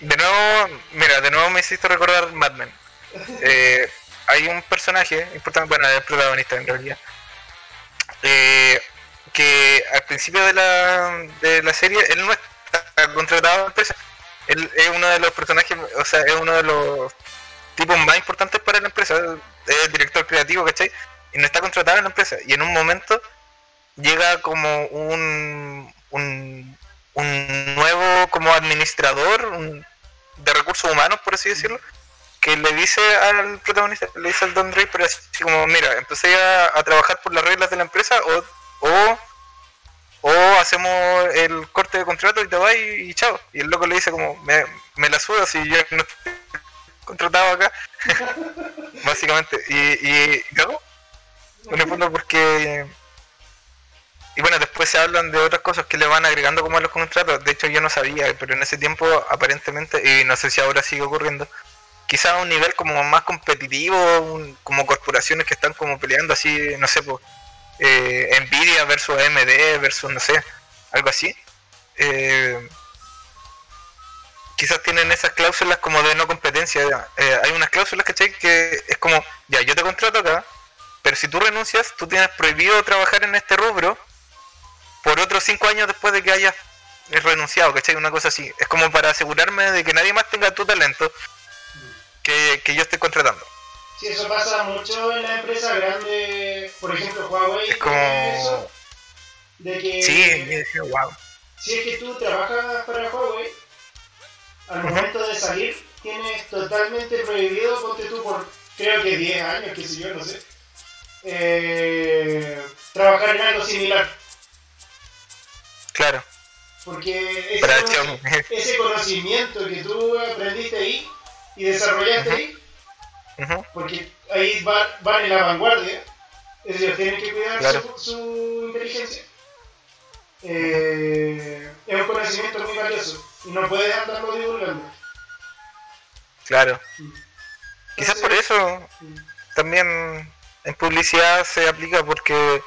De nuevo, mira, de nuevo me hiciste recordar Mad Men. Eh, hay un personaje importante, bueno, el protagonista en realidad, eh, que al principio de la, de la serie él no está contratado a la. Él es uno de los personajes, o sea, es uno de los tipos más importantes para la empresa. Es el director creativo, ¿cachai? Y no está contratado en la empresa. Y en un momento llega como un, un, nuevo como administrador de recursos humanos, por así decirlo, que le dice al protagonista, le dice al Don Draper así como, mira, empecé a, a trabajar por las reglas de la empresa o, o o hacemos el corte de contrato y te vas y, chao. Y el loco le dice como, me, me la suda si yo no estoy contratado acá. Básicamente. Y, y el fondo porque... Y bueno, después se hablan de otras cosas que le van agregando como a los contratos. De hecho yo no sabía, pero en ese tiempo aparentemente, y no sé si ahora sigue ocurriendo, quizás a un nivel como más competitivo, como corporaciones que están como peleando así, no sé, pues eh, Nvidia versus AMD versus no sé, algo así. Eh, quizás tienen esas cláusulas como de no competencia. Eh, hay unas cláusulas, ¿cachai? Que es como, ya, yo te contrato acá, pero si tú renuncias, tú tienes prohibido trabajar en este rubro por otros cinco años después de que hayas renunciado, ¿cachai? Una cosa así. Es como para asegurarme de que nadie más tenga tu talento que, que yo estoy contratando.
Sí, eso pasa mucho en las empresas grandes, por ejemplo Huawei.
Es como...
Eso, de que
Sí, wow.
si es que tú trabajas para Huawei, al momento de salir tienes totalmente prohibido, ponte tú por creo que 10 años, qué sé yo, no sé, eh, trabajar en algo similar.
Claro.
Porque ese, conocimiento que tú aprendiste ahí y desarrollaste ahí, porque ahí va- van en la vanguardia, ellos tienen que cuidar
Claro.
su, su inteligencia. Eh, es un conocimiento muy valioso y no puedes andarlo divulgando.
Claro.
Mm.
Quizás por eso también en publicidad se aplica porque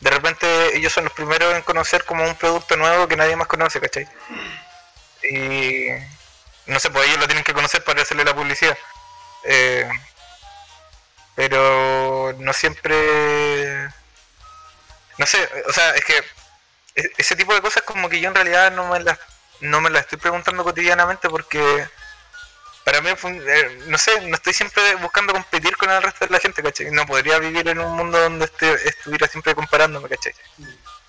de repente ellos son los primeros en conocer como un producto nuevo que nadie más conoce, ¿cachai? Y no sé, pues ellos lo tienen que conocer para hacerle la publicidad. Eh, pero no siempre... No sé, o sea, es que e- ese tipo de cosas como que yo en realidad no me las no me las estoy preguntando cotidianamente porque para mí eh, no sé no estoy siempre buscando competir con el resto de la gente ¿cachai? no podría vivir en un mundo donde esté- estuviera siempre comparándome ¿cachai?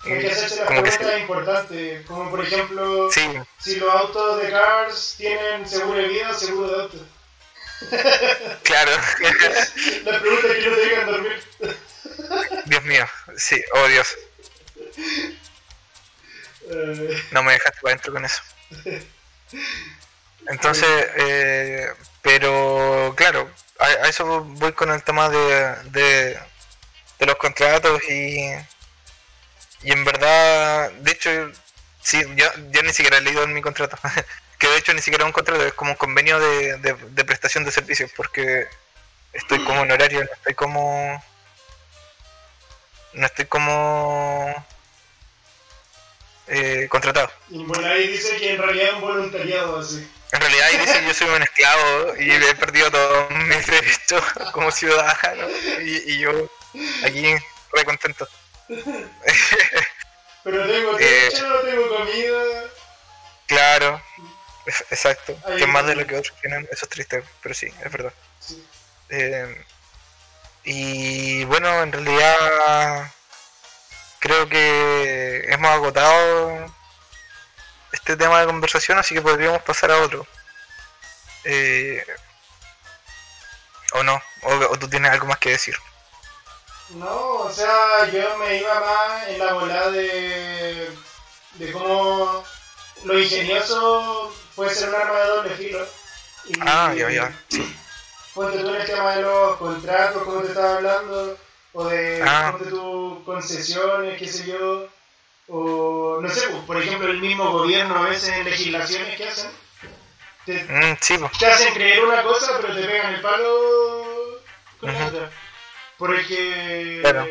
Como que
preguntas
sí.
importantes, como por ejemplo,
sí
si los autos de Cars tienen seguro de vida seguro de auto.
claro
La pregunta es que no te dejan dormir.
Dios mío sí oh Dios no me dejaste para adentro con eso. Entonces eh, pero claro a, a eso voy con el tema de, de, de los contratos y y en verdad de hecho sí yo, yo ni siquiera he leído en mi contrato que de hecho ni siquiera es un contrato es como un convenio de, de, de prestación de servicios porque estoy como en horario no estoy como no estoy como eh, contratado.
Y por ahí dice que en realidad es un voluntariado así.
En realidad ahí dice que yo soy un esclavo y he perdido todos mis derechos como ciudadano y, y yo aquí re contento.
Pero tengo
Eh,
techo, no tengo comida.
Claro, es- exacto.
Ahí
Que más de lo que otros tienen, eso es triste, pero sí, es verdad.
Sí.
Eh, y bueno, en realidad creo que hemos agotado este tema de conversación, así que podríamos pasar a otro. Eh, o no, o, o tú tienes algo más que decir.
No, o sea, yo me iba más en la bola de, de cómo lo ingenioso puede ser un arma de doble filo. Y,
Ah, ya, ya. Sí.
Ponte tú en el tema de los contratos, como te estaba hablando, o de
Ah.
tú concesiones, qué sé yo, o no sé, pues, por ejemplo, el mismo gobierno a veces en legislaciones que hacen, te,
Mm, sí, pues.
te hacen creer una cosa, pero te pegan el palo con la
Ujú.
otra. Porque.
Claro.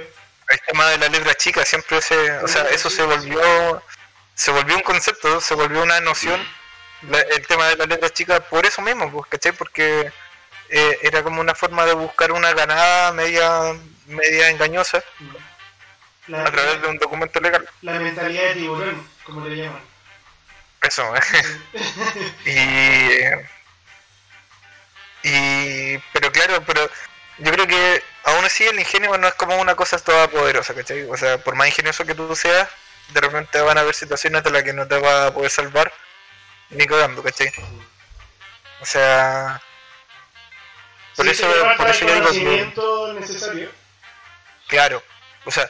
el tema de la letra chica siempre se, o sea, eso se volvió, se volvió un concepto, se volvió una noción, la- el tema de la letra chica por eso mismo, pues, ¿cachai? Porque eh, era como una forma de buscar una ganada media, media engañosa
La,
a través de un documento legal.
la mentalidad de tiburón, como le llaman.
Eso, y, y, pero claro, pero yo creo que aún así el ingenio no es como una cosa toda poderosa, ¿cachai? O sea, por más ingenioso que tú seas, de repente van a haber situaciones de las que no te va a poder salvar ni cagando, ¿cachai? O sea, por
Sí,
eso, por eso yo digo que,
necesario.
Claro, o sea,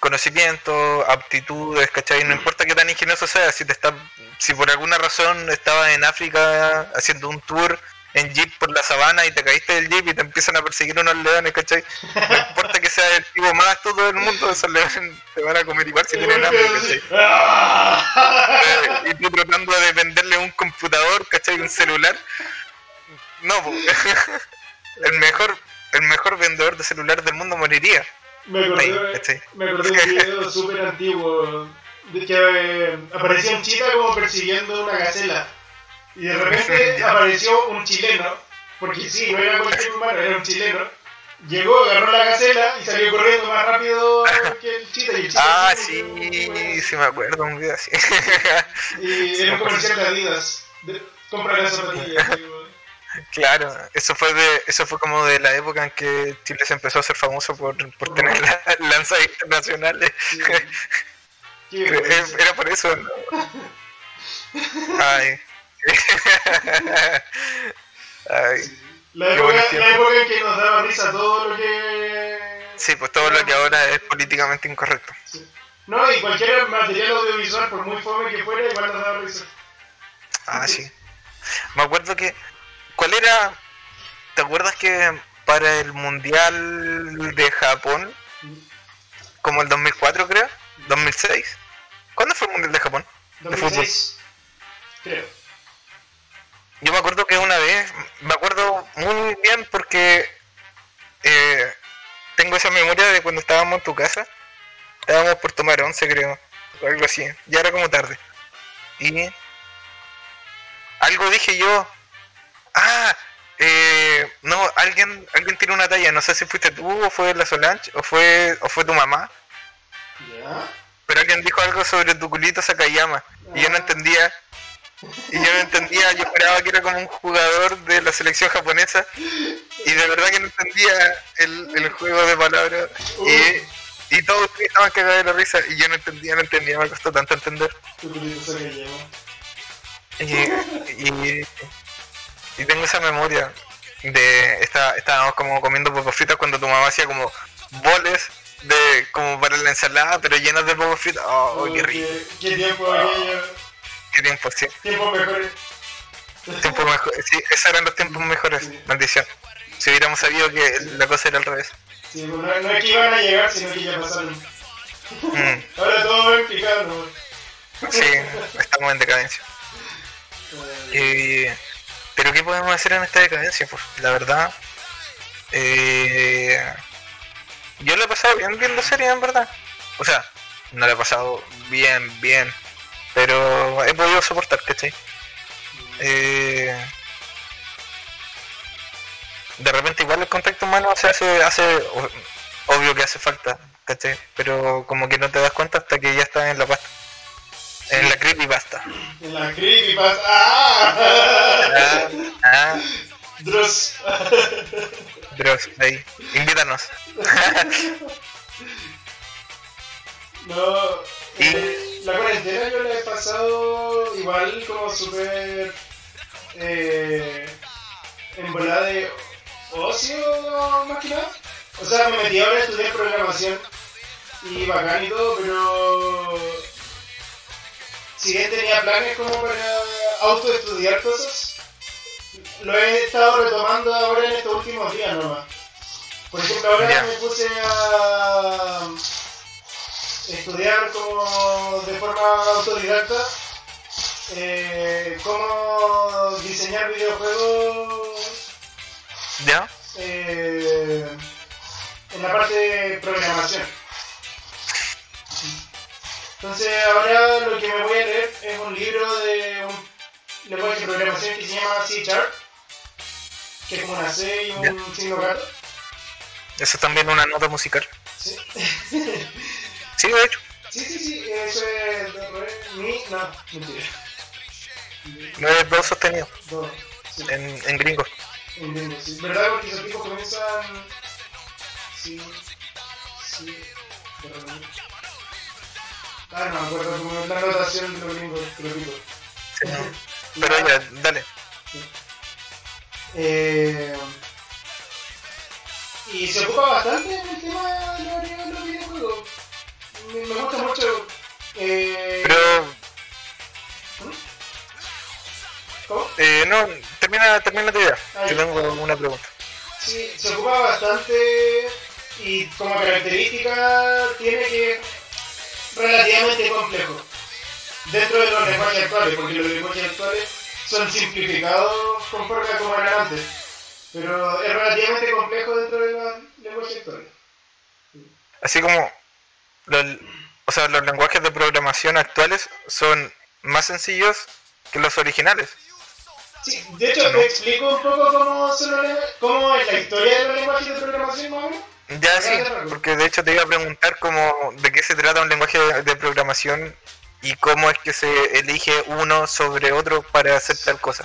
conocimiento, aptitudes, ¿cachai? No importa qué tan ingenioso sea, si te está, si por alguna razón estabas en África haciendo un tour en jeep por la sabana y te caíste del jeep y te empiezan a perseguir unos leones, ¿cachai? No importa que sea el tipo más astuto del mundo, esos leones te van a comer igual si tienen hambre, ¿cachai? Y tú tratando de venderle un computador, ¿cachai? Un celular. No, el mejor el mejor vendedor de celular del mundo moriría.
Me acordé,
¿cachai?
me acordé de un video súper antiguo de que eh, aparecía un chita como persiguiendo una gacela. Y de repente apareció un chileno, porque sí, no era cualquier humano, era un chileno. Llegó, agarró la gacela y salió corriendo más rápido que el chita. Y el chita
Ah, sí,
que-
sí me acuerdo un video así.
Y era un comercial de Adidas. De, compra las zapatillas. digo.
Claro, eso fue de, eso fue como de la época en que Chile se empezó a hacer famoso por, por tener la- lanzas internacionales.
Qué vergüenza.
Era por eso, ¿no? Ay. Ay.
La época, la en que nos daba risa todo lo que.
Sí, pues todo lo que ahora es políticamente incorrecto.
Sí. No, y cualquier material audiovisual, por muy fome que fuera, igual nos daba risa.
Ah, sí. Me acuerdo que. ¿Cuál era? ¿Te acuerdas que para el Mundial de Japón, como el 2004 creo? ¿2006? ¿Cuándo fue el Mundial de Japón? De fútbol.
2006, creo.
Yo me acuerdo que una vez, me acuerdo muy bien porque eh, tengo esa memoria de cuando estábamos en tu casa. Estábamos por tomar once, creo, o algo así. Ya era como tarde. Y algo dije yo. Ah, eh, no, alguien, alguien tiró una talla. No sé si fuiste tú o fue la Solange o fue, o fue tu mamá.
¿Ya?
Pero alguien dijo algo sobre tu culito Sakayama. Y yo no
Ah.
entendía. Y yo no entendía, yo esperaba que era como un jugador de la selección japonesa. Y de verdad que no entendía el, el juego de palabras. Y, y todos estaban cagados de la risa. Y yo no entendía, no entendía, me costó tanto entender.
Tu culito.
Y, y, y tengo esa memoria de esta, estábamos como comiendo papas fritas cuando tu mamá hacía como boles de como para la ensalada pero llenos de papas fritas. Oh, qué rico,
¿Qué, qué tiempo aquello?
qué tiempo, sí.
Tiempo mejor.
Tiempo mejor, sí, esos eran los tiempos mejores,
Sí.
maldición. Si hubiéramos sabido que la cosa era al revés.
Sí, no, no es que iban a llegar, sino que ya pasaron.
Mm,
Ahora todo va ¿no?
sí, estamos en decadencia.
Eh,
pero ¿qué podemos hacer en esta decadencia? Pues la verdad, eh, yo lo he pasado bien viendo series, en verdad. O sea, no lo he pasado bien, bien. Pero he podido soportar, ¿cachai? Eh, de repente igual el contacto humano se hace, hace obvio que hace falta, ¿cachai? Pero como que no te das cuenta hasta que ya estás en la pasta. En la creepypasta.
En la creepypasta. ¡Ah!
Ah, ah,
Dross.
Dross, ahí. Invítanos.
No. Eh, la cuarentena yo la he pasado igual como súper. Eh, en volada de ocio más que nada. O sea, me metí ahora a estudiar programación y bacán y todo, pero. Si bien tenía planes como para autoestudiar cosas, lo he estado retomando ahora en estos últimos días nomás. Por ejemplo, ahora me puse a estudiar como de forma autodidacta eh, cómo diseñar videojuegos
¿Ya?
eh, en la parte de programación. Entonces ahora lo que me voy a leer es un libro de un lenguaje de programación que se llama C Sharp, que es como una C y un signo gato.
Eso es también una nota musical.
¿sí?
Sí, de hecho.
Sí, sí, sí, eso es mi, no, mentira.
No es do sostenido
Do, sí,
en, en gringos.
en gringo, sí. ¿Verdad? Porque esos tipos comienzan. Sí, sí. Ah, no me acuerdo cómo es la notación de los gringos, de los gringos.
Sí, no. Pero ya, dale.
Eh, y se ocupa bastante en el tema de los videojuegos. Me, me gusta mucho. Eh,
Pero,
¿Cómo?
eh, no, termina, termina tu idea.
Ah,
Yo tengo una pregunta.
Sí, se ocupa bastante y como característica tiene que relativamente complejo dentro de los lenguajes actuales, porque los lenguajes actuales son simplificados conforme a como eran antes, pero es relativamente complejo dentro de los lenguajes actuales.
Así como, los, o sea, los lenguajes de programación actuales son más sencillos que los originales.
Sí, de hecho, te explico un poco cómo, son los lengu- cómo es la historia de los lenguajes de programación, más o menos.
Ya sí, porque de hecho te iba a preguntar como de qué se trata un lenguaje de, de programación y cómo es que se elige uno sobre otro para hacer tal cosa.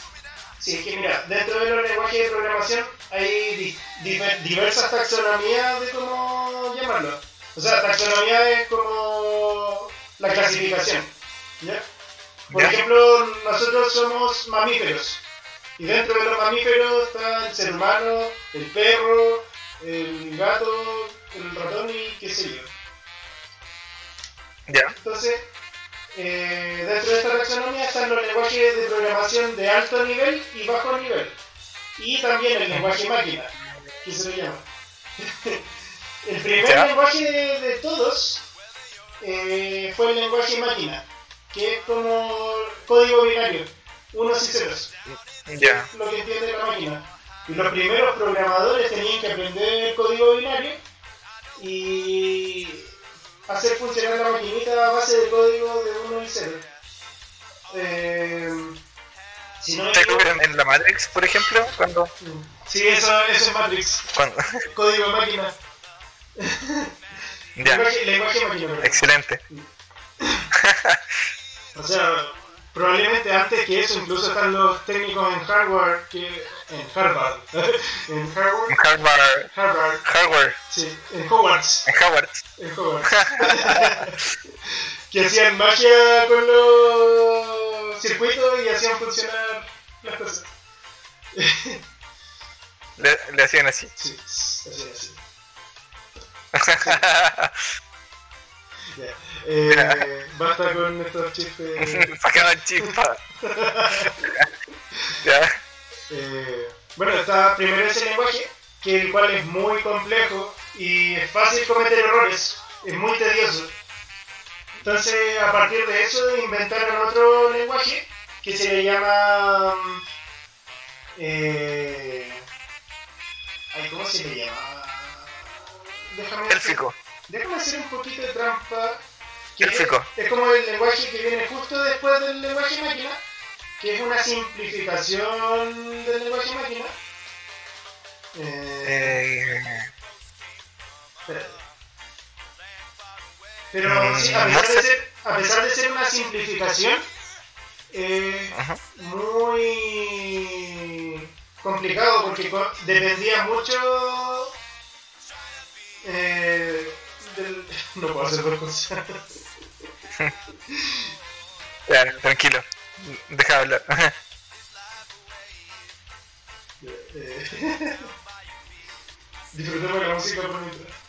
Sí, es que mira, dentro de los lenguajes de programación hay di- diversas taxonomías de cómo llamarlo. O sea, taxonomía es como la clasificación. ¿ya? Por
Ya.
ejemplo, nosotros somos mamíferos. Y dentro de los mamíferos está el ser humano, el perro, el gato, el ratón y qué sé yo.
Ya,
Entonces, eh, dentro de esta taxonomía están los lenguajes de programación de alto nivel y bajo nivel. Y también el lenguaje máquina, que se lo llama. el primer lenguaje de, de todos eh, fue el lenguaje máquina, que es como código binario, unos y ceros,
ya,
lo que entiende la máquina. Y los primeros programadores tenían que aprender código binario y hacer funcionar la maquinita a base de código de 1 y 0. Eh, si no
en, en la Matrix, por ejemplo, cuando,
Sí, eso, eso es Matrix. Código máquina.
ya,
Lenguaje, lenguaje máquina.
excelente.
O sea, probablemente antes que eso incluso están los técnicos en hardware que en Harvard. en Harvard.
Harvard,
Harvard. Sí, en Hogwarts.
en Howard.
En Hogwarts. que hacían magia con los circuitos y hacían funcionar las cosas.
Le, le hacían así.
Sí, hacían así. Eh, basta con estos chistes.
Sacaban chispa. ya,
Eh, bueno, está primero ese lenguaje, que el cual es muy complejo y es fácil cometer errores, es muy tedioso. Entonces, a partir de eso, inventaron otro lenguaje que se le llama. mm, Eh, ay, ¿Cómo se le llama? Déjame hacer-. Déjame hacer un poquito de trampa. Que es, es como el lenguaje que viene justo después del lenguaje máquina, que es una simplificación del lenguaje máquina. Eh, pero mm, sí, a pesar, de ser, a pesar de ser una simplificación, eh, muy complicado porque dependía mucho eh, del... no puedo hacer dos cosas
claro, tranquilo. Deja de hablar.
Disfrutemos la música por mientras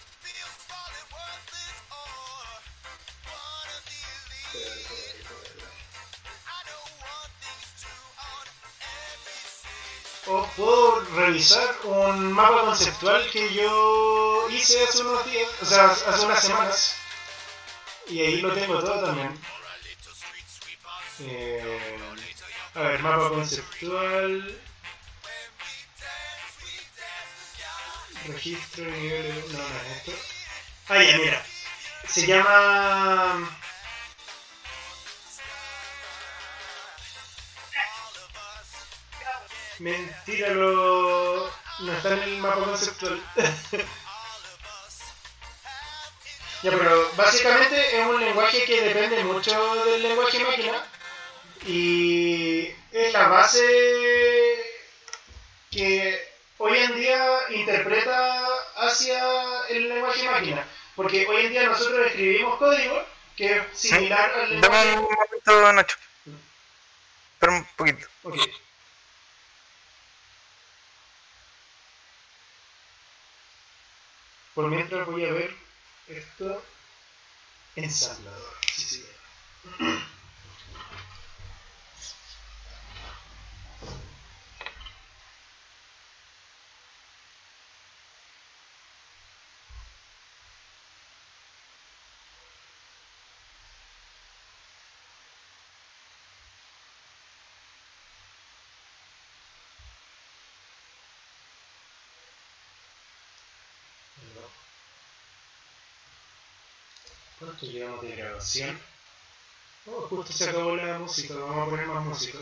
os puedo revisar un mapa conceptual que yo hice hace unos días, o sea, hace unas semanas. Y ahí lo tengo todo también. Eh, a ver, mapa conceptual. Registro, nivel. No, no es esto. Ah, ya, mira. Se llama. Mentira, lo... no está en el mapa conceptual. ya, pero básicamente es un lenguaje que depende mucho del lenguaje máquina y es la base que hoy en día interpreta hacia el lenguaje máquina. Porque hoy en día nosotros escribimos código que es similar al lenguaje.
Dame un momento, Nacho. Espera un poquito.
Okay. Por mientras voy a ver esto ensamblador. ¿Cuánto llevamos de grabación? Oh, justo se acabó la música, vamos a poner más música.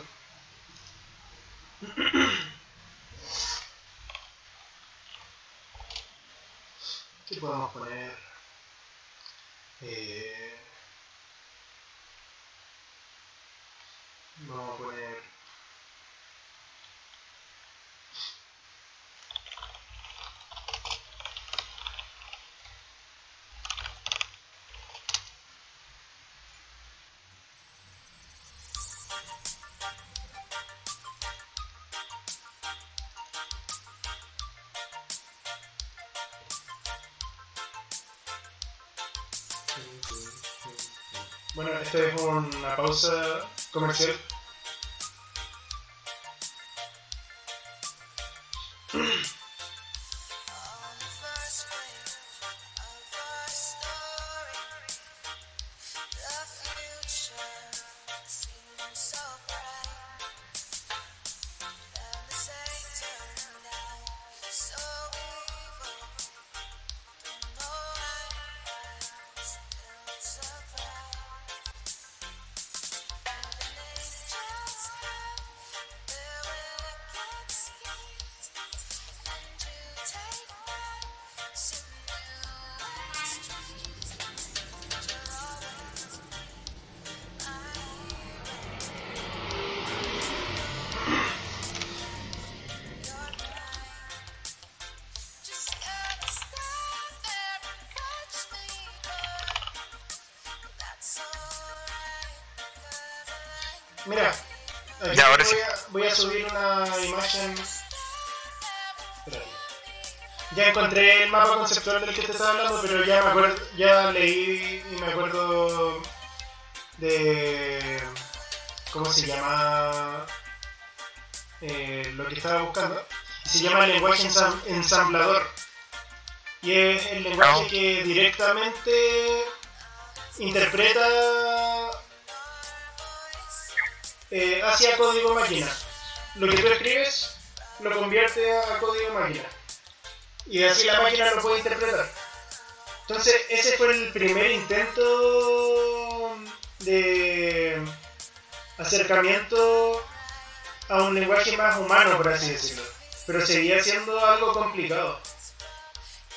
¿Qué podemos poner? Eh, vamos a poner Bueno, esta es una pausa comercial. Conceptual del que te estaba hablando, pero ya me acuerdo, ya leí y me acuerdo de cómo se llama eh, lo que estaba buscando. Se llama el lenguaje ensamblador. Y es el lenguaje que directamente interpreta eh, hacia código máquina. Lo que tú escribes lo convierte a código máquina y así la máquina lo puede interpretar. Entonces, ese fue el primer intento de acercamiento a un lenguaje más humano, por así decirlo. Pero seguía siendo algo complicado.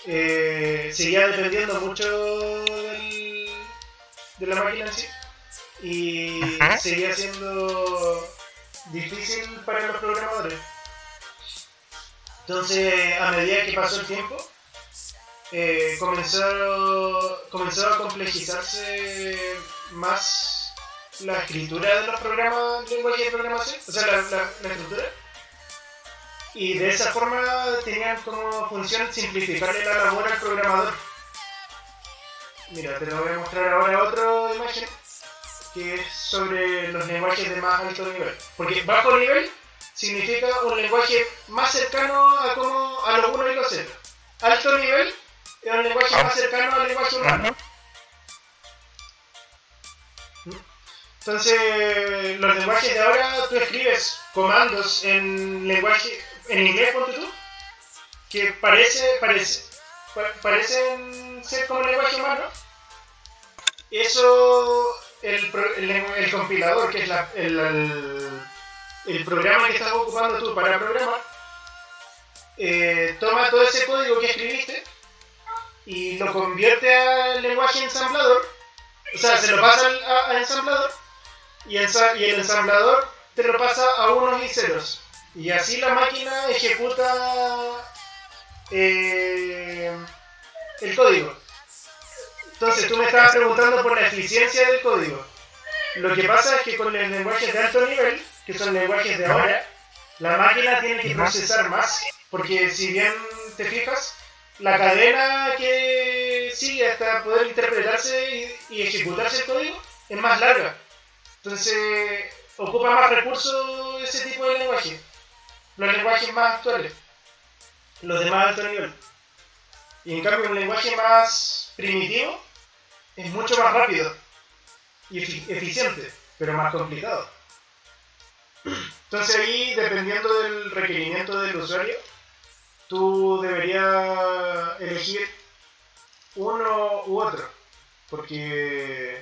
Eh, seguía dependiendo mucho del, de la máquina en sí. Y seguía siendo difícil para los programadores. Entonces, a medida que pasó el tiempo, eh, comenzó, comenzó a complejizarse más la escritura de los programas, lenguaje de programación, o sea, la, la, escritura. Y de esa forma tenían como función simplificarle la labor al programador. Mira, te lo voy a mostrar ahora otra imagen que es sobre los lenguajes de más alto nivel. Porque bajo nivel significa un lenguaje más cercano a, como, a lo 1 y lo 0. Alto nivel es un lenguaje más cercano al lenguaje humano. Entonces, los lenguajes de ahora tú escribes comandos en lenguaje, en inglés, ponte tú, que parece, parece, parecen ser como lenguaje humano. Eso, el, el, compilador, que es la, el, el, programa que estás ocupando tú para programar, eh, toma todo ese código que escribiste y lo convierte al lenguaje ensamblador, o sea, se lo pasa al, ensamblador y, el ensamblador te lo pasa a unos y ceros. Y así la máquina ejecuta eh, el código. Entonces tú me estabas preguntando por la eficiencia del código. Lo que pasa es que con los lenguajes de alto nivel, que son lenguajes de ahora, la máquina tiene que procesar más, porque si bien te fijas, la cadena que sigue hasta poder interpretarse y, ejecutarse el código es más larga. Entonces, ocupa más recursos ese tipo de lenguaje. Los lenguajes más actuales. Los de más alto nivel. Y en cambio, un lenguaje más primitivo es mucho más rápido y eficiente, pero más complicado. Entonces ahí, dependiendo del requerimiento del usuario, tú deberías elegir uno u otro, porque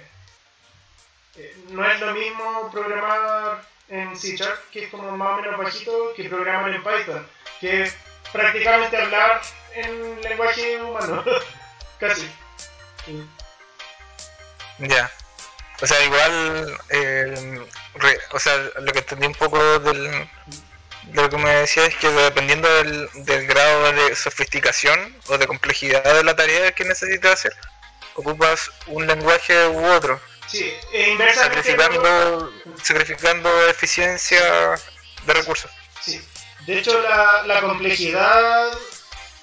eh, no es lo mismo programar en C Sharp, que es como más o menos bajito, que programar en Python, que es prácticamente hablar en lenguaje humano, casi.
Ya. O sea, igual, eh, o sea, lo que entendí un poco del, lo que me decía es que dependiendo del, grado de sofisticación o de complejidad de la tarea que necesitas hacer, ocupas un lenguaje u otro.
Sí, e sacrificando,
sacrificando eficiencia de recursos.
Sí, de hecho la, la complejidad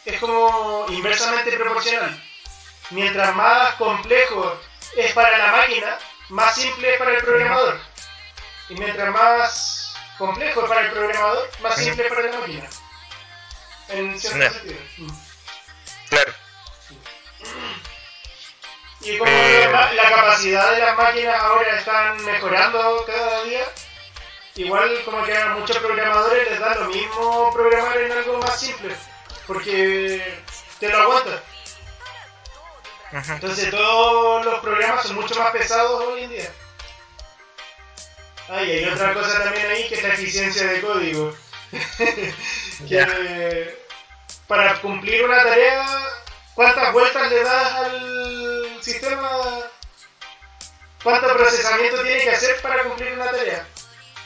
es como inversamente proporcional. Mientras más complejo es para la máquina, más simple es para el programador. Y mientras más complejo para el programador, más simple para la máquina. En cierto sentido.
Claro.
Y como eh, la, capacidad de las máquinas ahora están mejorando cada día, igual como que a muchos programadores les da lo mismo programar en algo más simple, porque te lo aguanta. Entonces todos los programas son mucho más pesados hoy en día. Ah, y hay otra cosa también ahí que es la eficiencia de código. que para cumplir una tarea, ¿cuántas vueltas le das al sistema? ¿Cuánto procesamiento tiene que hacer para cumplir una tarea?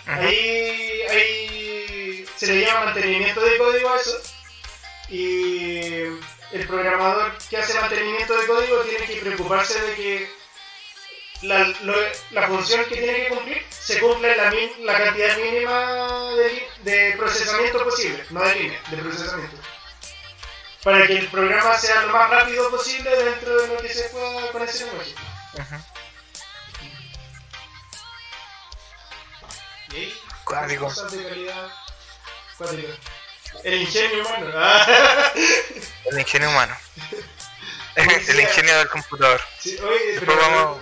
Ahí, ahí se le llama mantenimiento de código a eso. Y el programador que hace mantenimiento de código tiene que preocuparse de que la, la, función que tiene que cumplir se cumple la, la cantidad mínima de, de, procesamiento posible, no de línea, de procesamiento. Para que el programa sea lo más rápido posible dentro de lo que se pueda con ese lenguaje. Ajá. Y ahí, cosas de calidad El ingenio humano.
el ingenio humano. el ingenio del computador.
Sí, oye, pero vamos,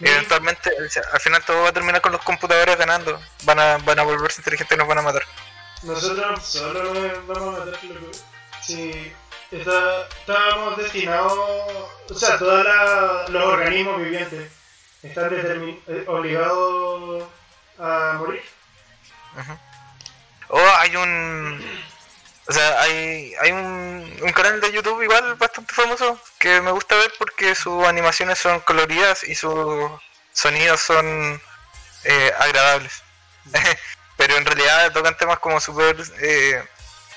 eventualmente, al final todo va a terminar con los computadores ganando. Van a, van a volverse inteligentes y nos van a matar.
Nosotros solo nos vamos a matar, Si estábamos destinados, o sea, todos los organismos vivientes están eh, obligados a morir.
O hay un. O sea, hay, hay un, un canal de YouTube igual bastante famoso que me gusta ver porque sus animaciones son coloridas y sus sonidos son eh, agradables. Pero en realidad tocan temas como súper. Eh,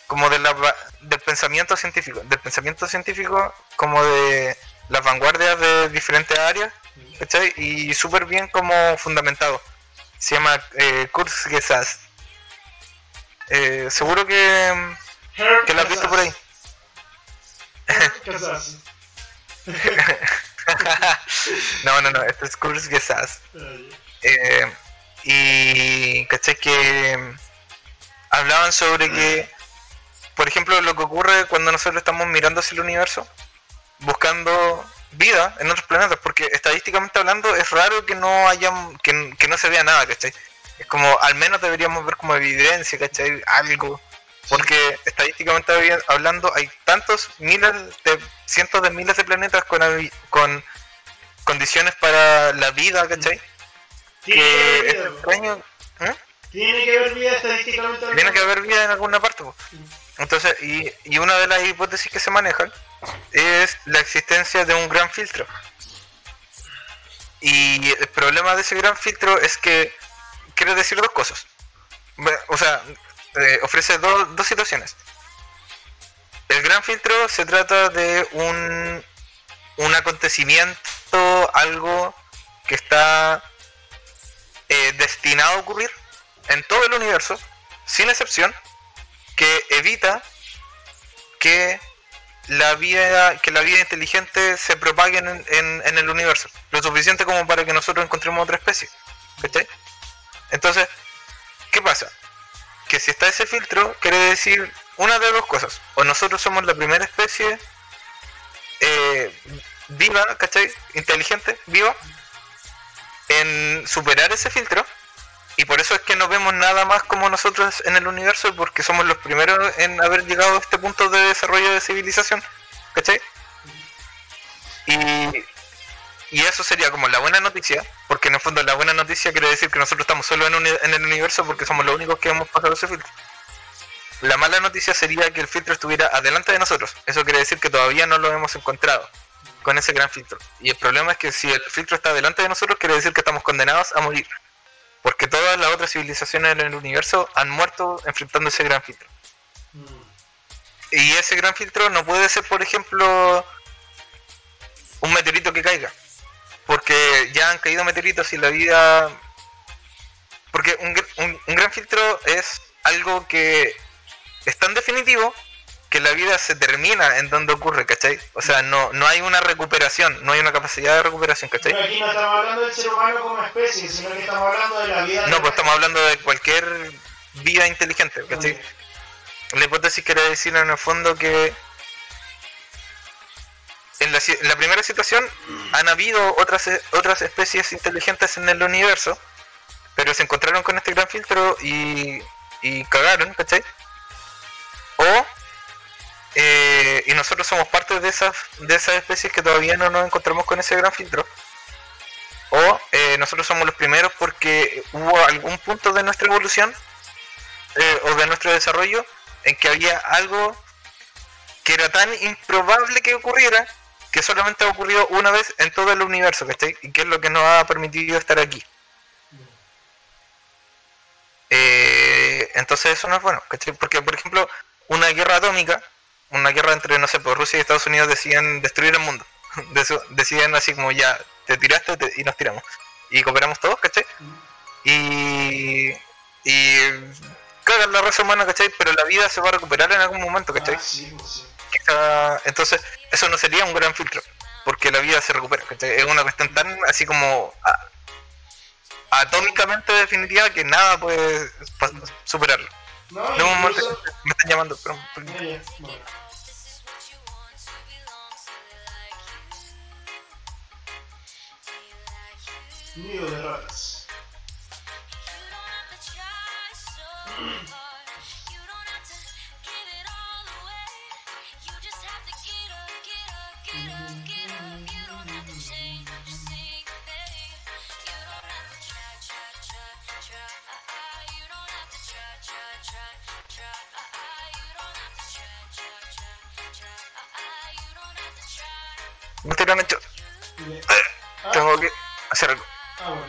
como de la, del pensamiento científico. Del pensamiento científico, como de las vanguardias de diferentes áreas. ¿Cachai? Y súper bien como fundamentado. Se llama eh, Kurzgesagt. Eh, seguro que, que lo has visto por ahí. No, no, no, esto es Kurzgesagt. Eh, y ¿cachai? que hablaban sobre que, por ejemplo, lo que ocurre cuando nosotros estamos mirando hacia el universo, buscando vida en otros planetas, porque estadísticamente hablando es raro que no haya, que, que no se vea nada, ¿cachai? Es como, al menos deberíamos ver como evidencia, ¿cachai? Algo. Porque estadísticamente hablando hay tantos miles de, cientos de miles de planetas con, con condiciones para la vida, ¿cachai?
Tiene que
es
vida,
extraño. ¿eh?
Tiene que haber vida estadísticamente.
Tiene que haber vida en alguna parte. Entonces, y, y una de las hipótesis que se manejan es la existencia de un gran filtro. Y el problema de ese gran filtro es que quiere decir dos cosas. O sea, eh, ofrece dos dos situaciones. El gran filtro se trata de un, un acontecimiento, algo que está eh, destinado a ocurrir en todo el universo, sin excepción, que evita que la vida que la vida inteligente se propague en, en- en el universo lo suficiente como para que nosotros encontremos otra especie entonces ¿qué pasa? Que si está ese filtro quiere decir una de dos cosas o nosotros somos la primera especie eh, viva ¿cachai? inteligente viva en superar ese filtro y por eso es que no vemos nada más como nosotros en el universo, porque somos los primeros en haber llegado a este punto de desarrollo de civilización. ¿Cachai? Y, y eso sería como la buena noticia, porque en el fondo la buena noticia quiere decir que nosotros estamos solo en, el universo porque somos los únicos que hemos pasado ese filtro. La mala noticia sería que el filtro estuviera adelante de nosotros. Eso quiere decir que todavía no lo hemos encontrado con ese gran filtro. Y el problema es que si el filtro está delante de nosotros, quiere decir que estamos condenados a morir. Porque todas las otras civilizaciones en el universo han muerto enfrentando ese gran filtro. Y ese gran filtro no puede ser, por ejemplo, un meteorito que caiga. Porque ya han caído meteoritos y la vida... Porque un, un- un gran filtro es algo que es tan definitivo que la vida se termina en donde ocurre, ¿cachai? O sea, no, no hay una recuperación, no hay una capacidad de recuperación, ¿cachai?
Pero aquí no estamos hablando del ser humano como especie, sino que estamos hablando de la vida.
No, pues estamos hablando de cualquier vida inteligente, ¿cachai? La hipótesis quiere decir en el fondo que en la, en la primera situación han habido otras e- otras especies inteligentes en el universo, pero se encontraron con este gran filtro y, y cagaron, ¿cachai? O eh, y nosotros somos parte de esas de esas especies que todavía no nos encontramos con ese gran filtro. O eh, nosotros somos los primeros porque hubo algún punto de nuestra evolución eh, o de nuestro desarrollo en que había algo que era tan improbable que ocurriera que solamente ha ocurrido una vez en todo el universo, ¿cachai? Y que es lo que nos ha permitido estar aquí. Eh, entonces eso no es bueno, ¿cachai? Porque, por ejemplo, una guerra atómica, una guerra entre, no sé, pues Rusia y Estados Unidos deciden destruir el mundo. Deciden así como ya, te tiraste te- y nos tiramos. Y cooperamos todos, ¿cachai? Y... Y... Cagan la raza humana, ¿cachai? Pero la vida se va a recuperar en algún momento, ¿cachai?
Ah, pues.
Quizá- entonces eso no sería un gran filtro porque la vida se recupera es una cuestión tan así como a- atómicamente definitiva que nada puede superarlo
No,
momento
incluso...
me están llamando pero.
Nido de ratas.
No te lo han hecho.
Ya.
Eh,
Ah,
Tengo que hacer algo.
ah, bueno.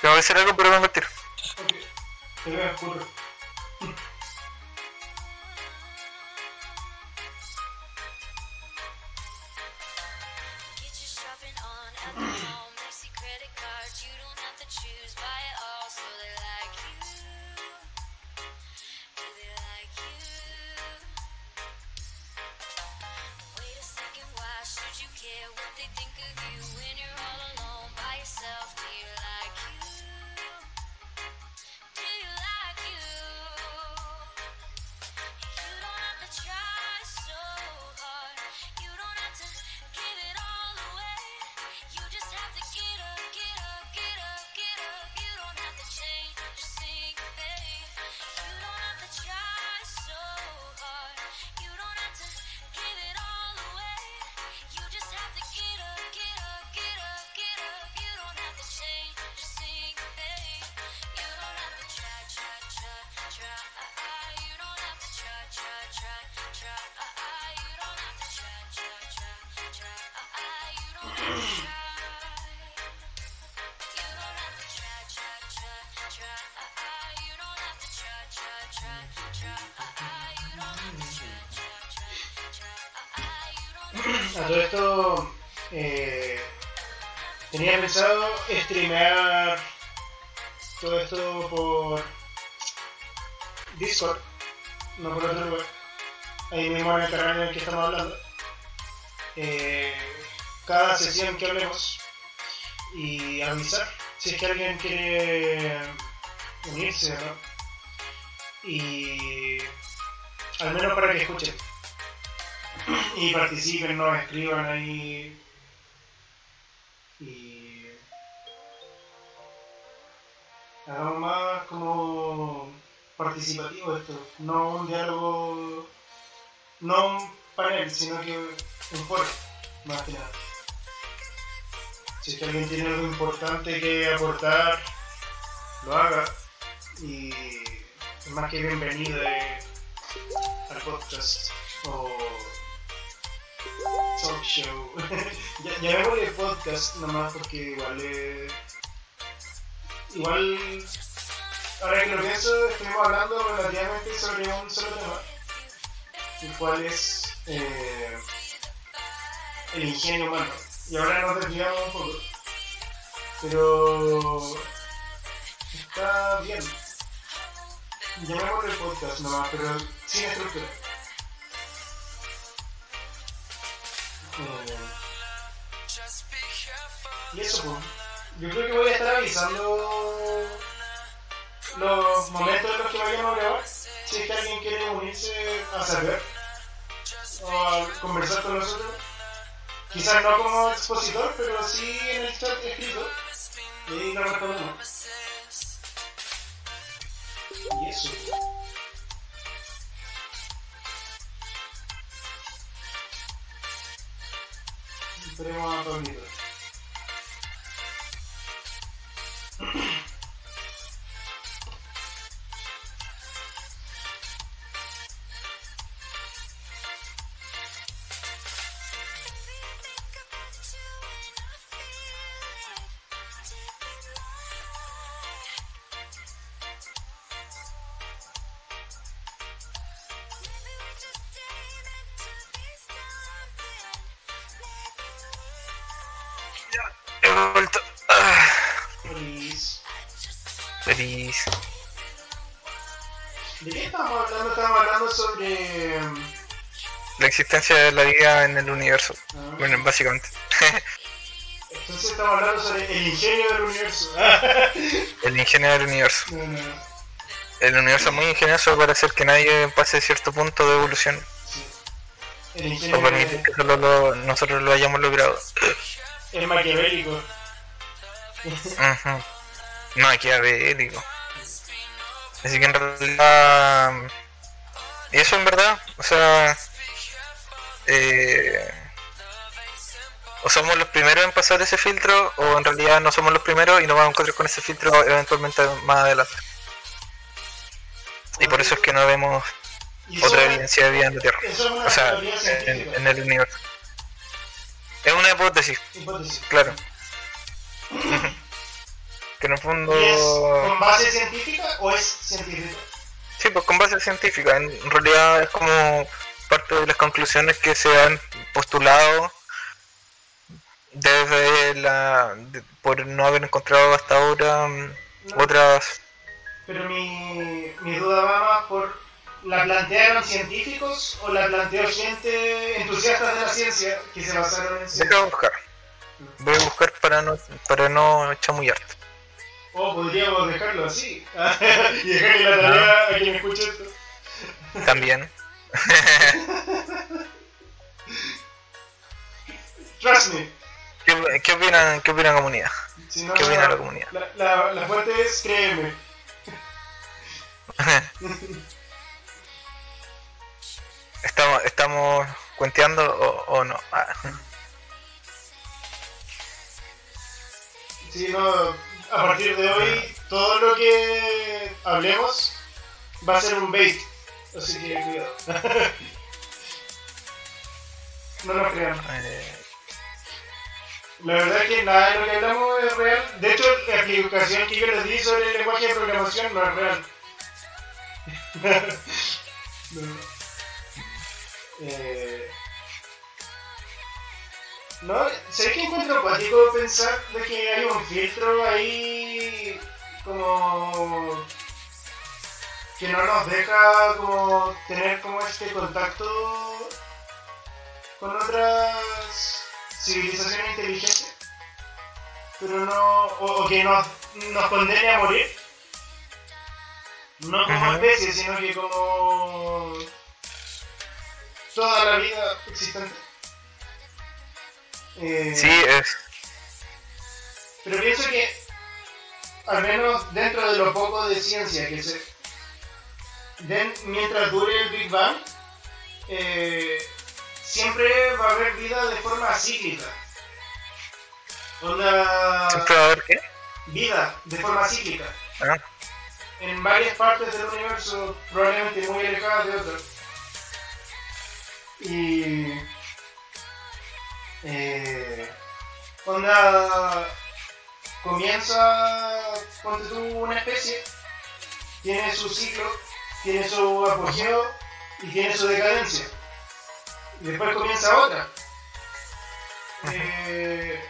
Tengo que hacer algo, pero vengo al tiro.
Ok. Streamear todo esto por Discord, no por otro lugar. Ahí mismo en el canal en el que estamos hablando. Eh, cada sesión que hablemos y avisar si es que alguien quiere unirse, ¿no? Y al menos para que escuchen y participen, nos escriban ahí no un diálogo, no un panel, sino que un foro, más que nada. Si es que alguien tiene algo importante que aportar, lo haga y es más que bienvenido eh, al podcast o talk show. ya, llamémosle podcast nomás porque igual eh, igual ahora que lo pienso estuvimos hablando relativamente sobre un solo tema el cual es eh, el ingenio humano y ahora nos desviamos un poco pero está bien llamémosle podcast nomás pero sin estructura Eh, y eso, pues. Yo creo que voy a estar avisando los momentos en los que vayamos a grabar. Si es que alguien quiere unirse a saber o a conversar con nosotros. Quizás no como expositor, pero sí en el chat escrito. Y lo respondemos. Y eso. Esperemos a Pablito.
Existencia de la vida en el universo.
ah,
Bueno, básicamente.
Entonces estamos hablando sobre el ingenio del universo.
el ingenio del universo.
no, no,
El universo es muy ingenioso para hacer que nadie pase cierto punto de evolución.
sí. El ingenio
O permitir que solo lo- nosotros lo hayamos logrado.
es maquiavélico.
No, aquí digo. Así que en realidad. Y eso en verdad, o sea. Eh, o somos los primeros en pasar ese filtro, o en realidad no somos los primeros y nos vamos a encontrar con ese filtro eventualmente más adelante. Y por eso es que no vemos otra evidencia de vida en la Tierra. O sea, en, el universo. Es una hipótesis,
hipótesis.
claro. que en el fondo...
¿Y es con base científica o es científica?
Sí, pues con base científica. En realidad es como parte de las conclusiones que se han postulado desde la... de- por no haber encontrado hasta ahora mm,
No.
otras...
Pero mi, mi duda va más por. ¿La plantearon científicos o la planteó gente entusiasta de la ciencia que se basaron en ciencia?
buscar. Voy a buscar para no, para no chamullarte.
O podríamos dejarlo así y dejarle la tarea a quien escuche esto.
También.
Trust me.
¿Qué, qué opinan, ¿Qué opinan comunidad?
Si no,
¿Qué opina la comunidad?
La, la, la fuente es créeme.
¿Estamos, estamos cuenteando o, o no? Ah,
Sí, no, a partir de hoy, todo lo que hablemos va a ser un bait. Así que cuidado. no nos crean. La verdad es que nada de lo que hablamos es real. De hecho, la explicación que yo les di sobre el lenguaje de programación no es real. no. Eh, no, ¿sabes que encuentro acuático pensar de que hay un filtro ahí como que no nos deja como tener como este contacto con otras civilizaciones inteligentes, pero no, o, o que nos, nos condene a morir, no como
Ujú.
especie, sino que como toda la vida existente. Eh,
sí, es.
pero pienso que, al menos dentro de lo poco de ciencia que se. Den- mientras dure el Big Bang, eh, siempre va a haber vida de forma cíclica. Onda.
¿Siempre va a haber qué?
Vida de forma cíclica.
Ah,
En varias partes del universo, probablemente muy alejadas de otras. Y. Eh, onda. Comienza, ponte tú, una especie, tiene su ciclo, tiene su apogeo y tiene su decadencia. Y después comienza otra. Eh,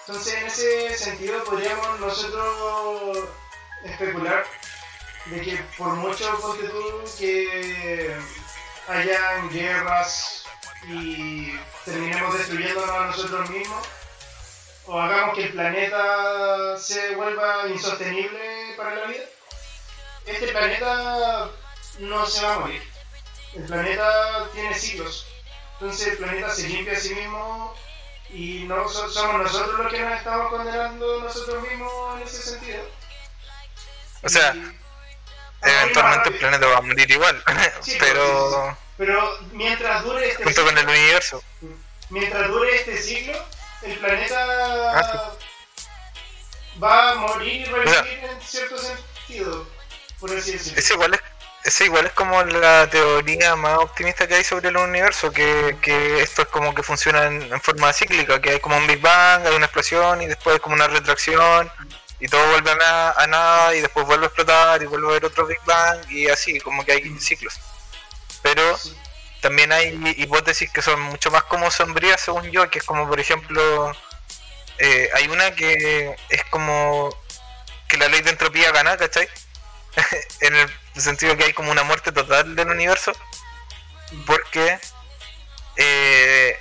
entonces, en ese sentido, podríamos nosotros especular de que por mucho ponte que hayan guerras y terminemos destruyéndonos a nosotros mismos, o hagamos que el planeta se vuelva insostenible para la vida, este planeta no se va a morir. El planeta tiene ciclos. Entonces el planeta se limpia a sí mismo y no so- somos nosotros los que nos estamos condenando nosotros mismos en ese sentido.
O sea,
Y-
eventualmente el planeta va a morir igual,
Sí,
pero
Pero mientras dure este
junto con
ciclo,
el universo.
mientras dure este ciclo, el planeta
Ah,
va a morir y revivir en cierto sentido, por así.
Ese igual es, igual es como la teoría más optimista que hay sobre el universo, que, que esto es como que funciona en, forma cíclica, que hay como un Big Bang, hay una explosión y después hay como una retracción y todo vuelve a, na- a nada y después vuelve a explotar y vuelve a haber otro Big Bang y así, como que hay ciclos. Pero también hay hipótesis que son mucho más como sombrías según yo, que es como por ejemplo, eh, hay una que es como que la ley de entropía gana, ¿cachai? en el sentido que hay como una muerte total del universo, porque, eh,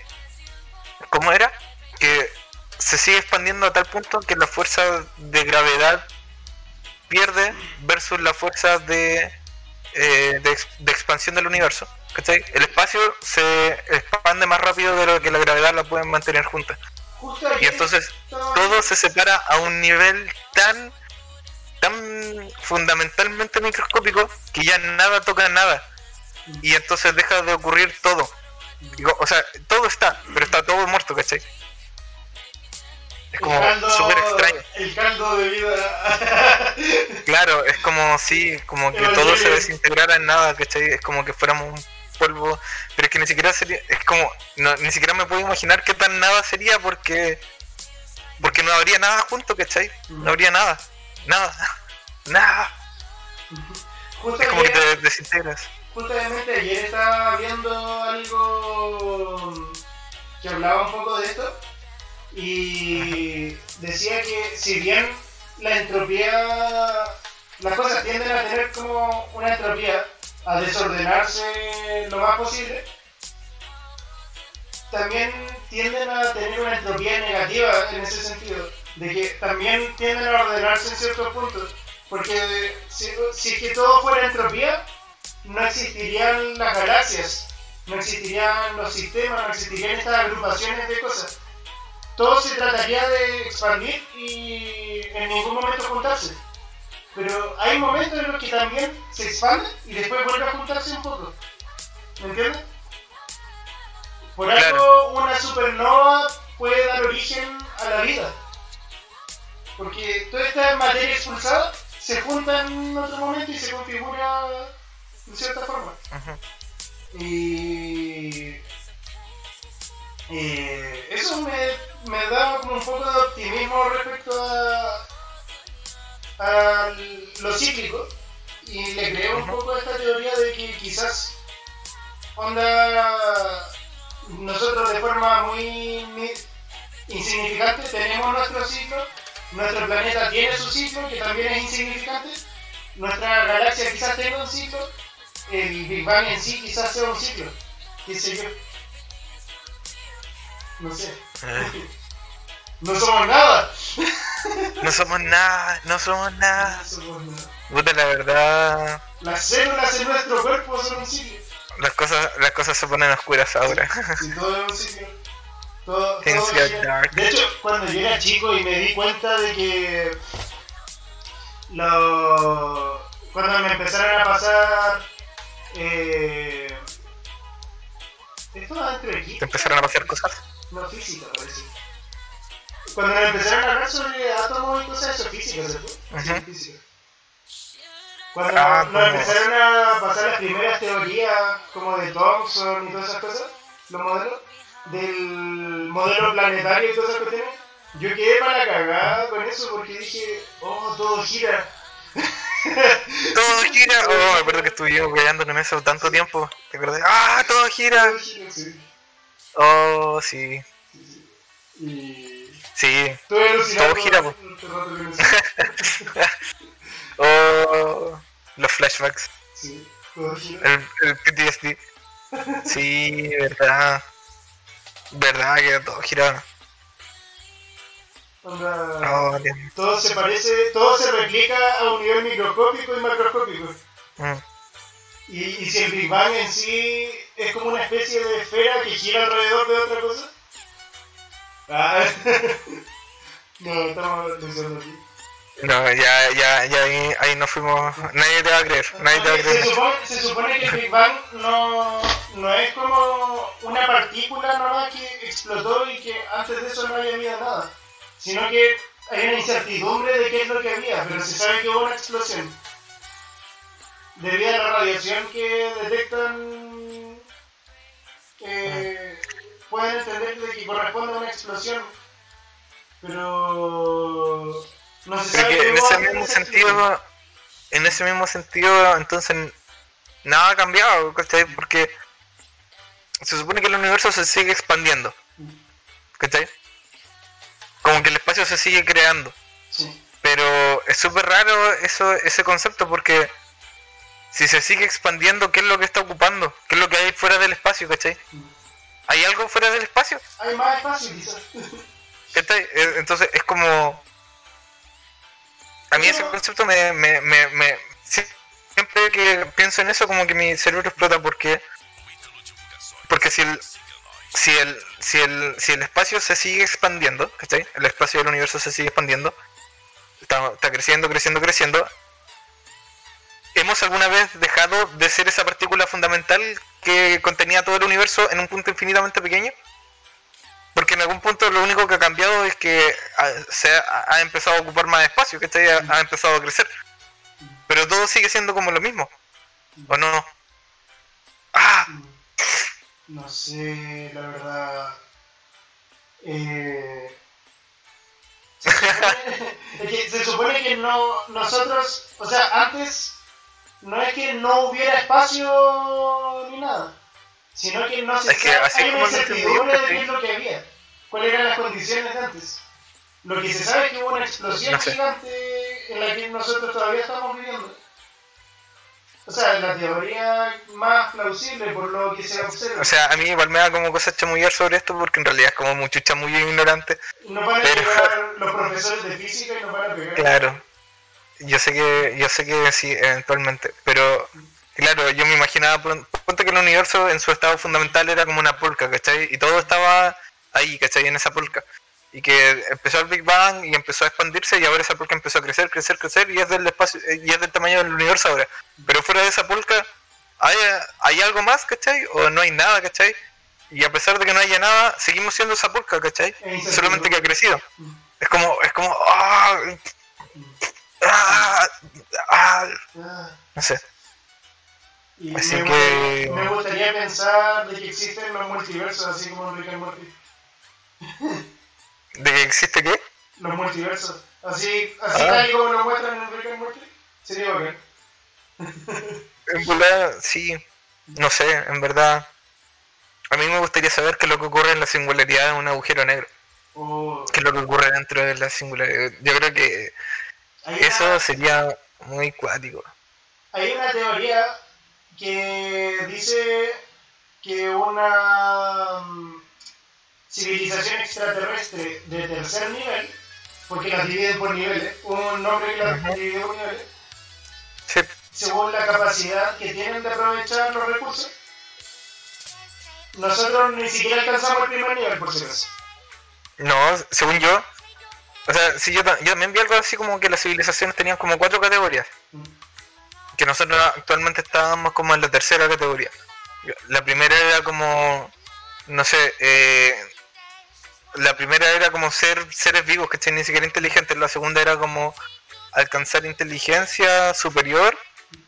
¿cómo era? Que se sigue expandiendo a tal punto que la fuerza de gravedad pierde versus la fuerza de, eh, de, de expansión del universo. ¿cachai? El espacio se expande más rápido de lo que la gravedad la pueden mantener juntas. Y entonces todo se separa a un nivel tan tan fundamentalmente microscópico que ya nada toca nada y entonces deja de ocurrir todo Digo, o sea todo está pero está todo muerto ¿cachai? es como súper extraño
El caldo de vida.
claro es como si como que todo se desintegrara en nada ¿cachai? es como que fuéramos un polvo pero es que ni siquiera sería, es como, no, ni siquiera me puedo imaginar qué tan nada sería porque, porque no habría nada junto, ¿cachai? No habría nada, nada, nada.
Justo
Es como que te desintegras.
Justamente ayer estaba viendo algo que hablaba un poco de esto y decía que si bien la entropía, las cosas tienden a tener como una entropía, a desordenarse lo más posible, también tienden a tener una entropía negativa en ese sentido, de que también tienden a ordenarse en ciertos puntos, porque si, si es que todo fuera entropía, no existirían las galaxias, no existirían los sistemas, no existirían estas agrupaciones de cosas. Todo se trataría de expandir y en ningún momento juntarse. Pero hay momentos en los que también se expande y después vuelve a juntarse un poco. ¿Me entiendes? Por algo una supernova puede dar origen a la vida. Porque toda esta materia expulsada se junta en otro momento y se configura de cierta forma. Y eh, eso me, me da como un poco de optimismo respecto a, a lo cíclico y le creo un poco a esta teoría de que quizás onda nosotros de forma muy mi- insignificante tenemos nuestro ciclo, nuestro planeta tiene su ciclo que también es insignificante, nuestra galaxia quizás tenga un ciclo, el Big Bang en sí quizás sea un ciclo, qué sé yo. No sé. No somos nada.
No somos nada, no somos nada.
No somos nada.
Puta, la verdad,
Las células en nuestro cuerpo son un ciclo.
las cosas, las cosas se ponen oscuras ahora.
Si todo es un ciclo. Todo,
Things
todo
get
gira.
dark.
De hecho, cuando yo era chico y me di cuenta de que lo, cuando me empezaron a pasar eh, esto dentro de aquí.
Te empezaron a pasar cosas.
No, física parece. Cuando me empezaron a hablar sobre átomos y cosas, eso física,
Ujú.
física. Cuando
Ah,
nos
como-
empezaron a pasar las primeras teorías, como de Thomson y todas esas cosas, los modelos, del modelo planetario y todas esas cuestiones, yo quedé para la cagada con eso porque dije, oh, todo gira.
Todo gira. Oh, me acuerdo que estuvimos peleando con eso tanto tiempo. ¿Te acordás? ¡Ah, todo gira!
Todo gira, sí.
Oh, sí.
Y
Sí.
estuve alucinado
Todo gira,
eso.
Oh, los flashbacks.
Sí, todo gira.
El, el PTSD. Sí, verdad. Verdad que todo gira.
Onda-
Oh,
todo se parece, todo se replica a un nivel microscópico y macroscópico.
Mm.
Y, y si el Big Bang en sí es como una especie de esfera que gira alrededor de otra cosa. Ah, no, estamos pensando aquí.
No, ya, ya, ya ahí, ahí nos fuimos. Nadie te va a creer. Nadie te va a
Se
creer.
supone, se supone que el Big Bang no, no es como una partícula nomás que explotó y que antes de eso no había habido nada, sino que hay una incertidumbre de qué es lo que había, pero se sabe que hubo una explosión. Debido a la radiación que detectan, eh, pueden entender de que corresponde a una explosión, pero no
Pero que en ese mismo sentido, en ese mismo sentido, entonces nada ha cambiado, ¿cachai? Porque se supone que el universo se sigue expandiendo, ¿cachai? Como que el espacio se sigue creando,
Sí.
pero es súper raro eso, ese concepto porque si se sigue expandiendo, ¿qué es lo que está ocupando? ¿Qué es lo que hay fuera del espacio, ¿cachai? ¿Hay algo fuera del espacio?
Hay más espacio quizás.
¿Cachai? Eh, Entonces es como. A mí ese concepto me. me, me, me- sie- siempre que pienso en eso, como que mi cerebro explota porque. Porque si el. Si el, si el, si el espacio se sigue expandiendo, ¿cachai? El espacio del universo se sigue expandiendo, está creciendo, creciendo, creciendo. ¿Hemos alguna vez dejado de ser esa partícula fundamental que contenía todo el universo en un punto infinitamente pequeño? Porque en algún punto lo único que ha cambiado es que se ha, empezado a ocupar más espacio, que ha, ha empezado a crecer. Pero todo sigue siendo como lo mismo. ¿O no? ¡Ah!
No sé, la verdad. Eh, se supone que no nosotros, o sea, antes no es que no hubiera espacio ni nada, sino que no se
Es que
sabe,
así
hay
como
una incertidumbre de qué es lo que había, cuáles eran las condiciones antes. Lo que se sabe es que hubo una explosión
No sé.
gigante en la que nosotros todavía estamos viviendo. O sea, la teoría más plausible por lo que se observa.
O sea, a mí igual me da como cosa chamullar sobre esto porque en realidad es como mucho chamullo ignorante.
Nos van a
Pero-
llegar los profesores de física y nos van a pegar.
Claro. Yo sé que, yo sé que sí, eventualmente. Pero, claro, yo me imaginaba, ponte que el universo en su estado fundamental era como una polca, ¿cachai? Y todo estaba ahí, ¿cachai? En esa polca. Y que empezó el Big Bang y empezó a expandirse y ahora esa polca empezó a crecer, crecer, crecer y es del espacio, eh, y es del tamaño del universo ahora. Pero fuera de esa polca, ¿hay, hay algo más, ¿cachai? O no hay nada, ¿cachai? Y a pesar de que no haya nada, seguimos siendo esa polca, ¿cachai? Solamente que ha crecido. Es como, es como. ¡ah! ¡ah! Ah, No sé.
Y
Así
me,
que-
me gustaría pensar de que existen los multiversos, así como Rick and Morty.
¿De que existe qué?
Los multiversos. Así, así
Ah.
tal y como lo muestran en Rick and Morty. Sería bacán.
En volada, sí. No sé, en verdad. A mí me gustaría saber qué es lo que ocurre en la singularidad de un agujero negro.
O
¿Qué es lo que ocurre dentro de la singularidad? Yo creo que eso
una,
sería muy cuático.
hay una teoría que dice que una mm, civilización extraterrestre de tercer nivel, porque las dividen por niveles, un nombre que las divide por niveles,
Sí,
según la capacidad que tienen de aprovechar los recursos. Nosotros ni siquiera alcanzamos el primer nivel, por si acaso.
no, según yo. O sea, sí, yo, yo también vi algo así como que las civilizaciones tenían como cuatro categorías. Que nosotros actualmente estábamos como en la tercera categoría. La primera era como, no sé, eh, la primera era como ser seres vivos, que ni siquiera inteligentes. La segunda era como alcanzar inteligencia superior.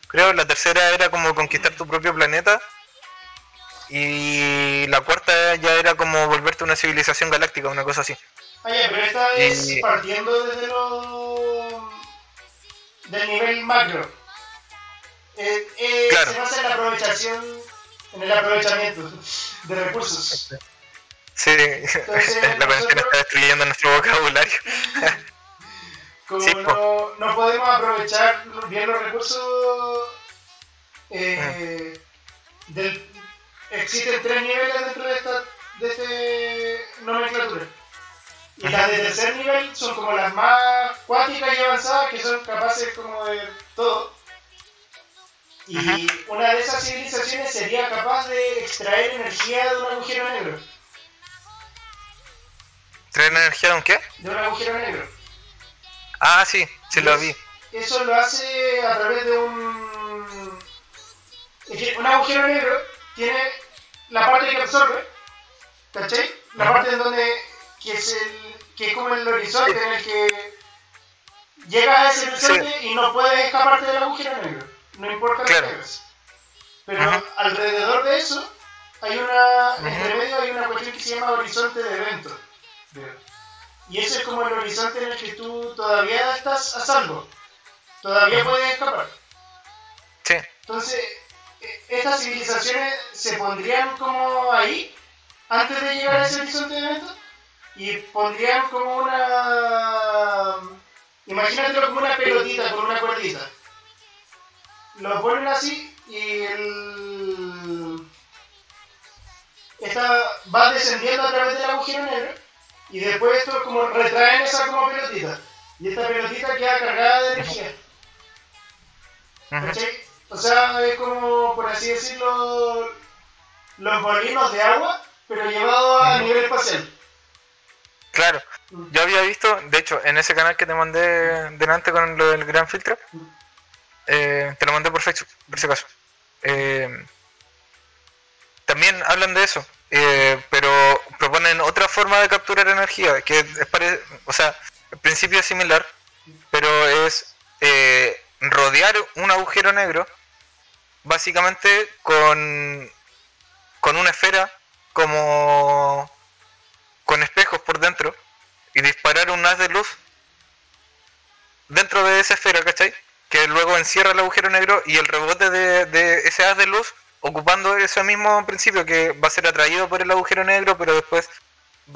Creo la tercera era como conquistar tu propio planeta. Y la cuarta ya era como volverte una civilización galáctica, una cosa así.
Ya, pero esta es partiendo desde lo... del nivel macro. Eh, eh,
Claro.
Se basa en la aprovechación, en el aprovechamiento de recursos.
Sí, la cuarentena está destruyendo nuestro vocabulario.
Como
Sí,
no, no podemos aprovechar bien los recursos, eh,
Mm.
del- existen tres niveles dentro de esta de este nomenclatura. Y las de tercer nivel son como las más cuánticas y avanzadas, que son capaces como de todo. Y
Ajá.
una de esas civilizaciones sería capaz de extraer energía de un agujero negro.
¿Traen energía de un qué?
De un agujero negro.
Ah, sí, sí lo vi.
Eso lo hace a través de un. es que un agujero negro tiene la parte que absorbe, ¿cachai? La
Ajá.
parte en donde. que es el. que es como el horizonte en el que. llegas a ese horizonte y no puedes escaparte del agujero negro. No importa
Claro.
que. Pero
Ajá.
alrededor de eso hay una.
Ajá.
entre medio hay una cuestión que se llama horizonte de eventos. Y ese es como el horizonte en el que tú todavía estás a salvo. Todavía puedes escapar.
Sí,
Entonces, e- estas civilizaciones se pondrían como ahí, antes de llegar a ese horizonte de eventos, y pondrían como una... Imagínatelo como una pelotita con una cuerdita. Lo ponen así y el... Esta va descendiendo a través del agujero negro y después esto como retraen esa como pelotita. Y esta pelotita queda cargada de energía. O sea, es como, por así decirlo, los molinos de agua, pero llevado a nivel espacial.
claro.
Mm.
Yo había visto, de hecho, en ese canal que te mandé delante con lo del gran filtro,
Mm.
Eh, te lo mandé por Facebook, por si acaso. Eh, también hablan de eso, eh, pero proponen otra forma de capturar energía, que es pare- o sea, el principio es similar, pero es rodear un agujero negro, básicamente con con una esfera como con espejos por dentro y disparar un haz de luz dentro de esa esfera, ¿cachai? Que luego encierra el agujero negro y el rebote de, de ese haz de luz, ocupando ese mismo principio que va a ser atraído por el agujero negro, pero después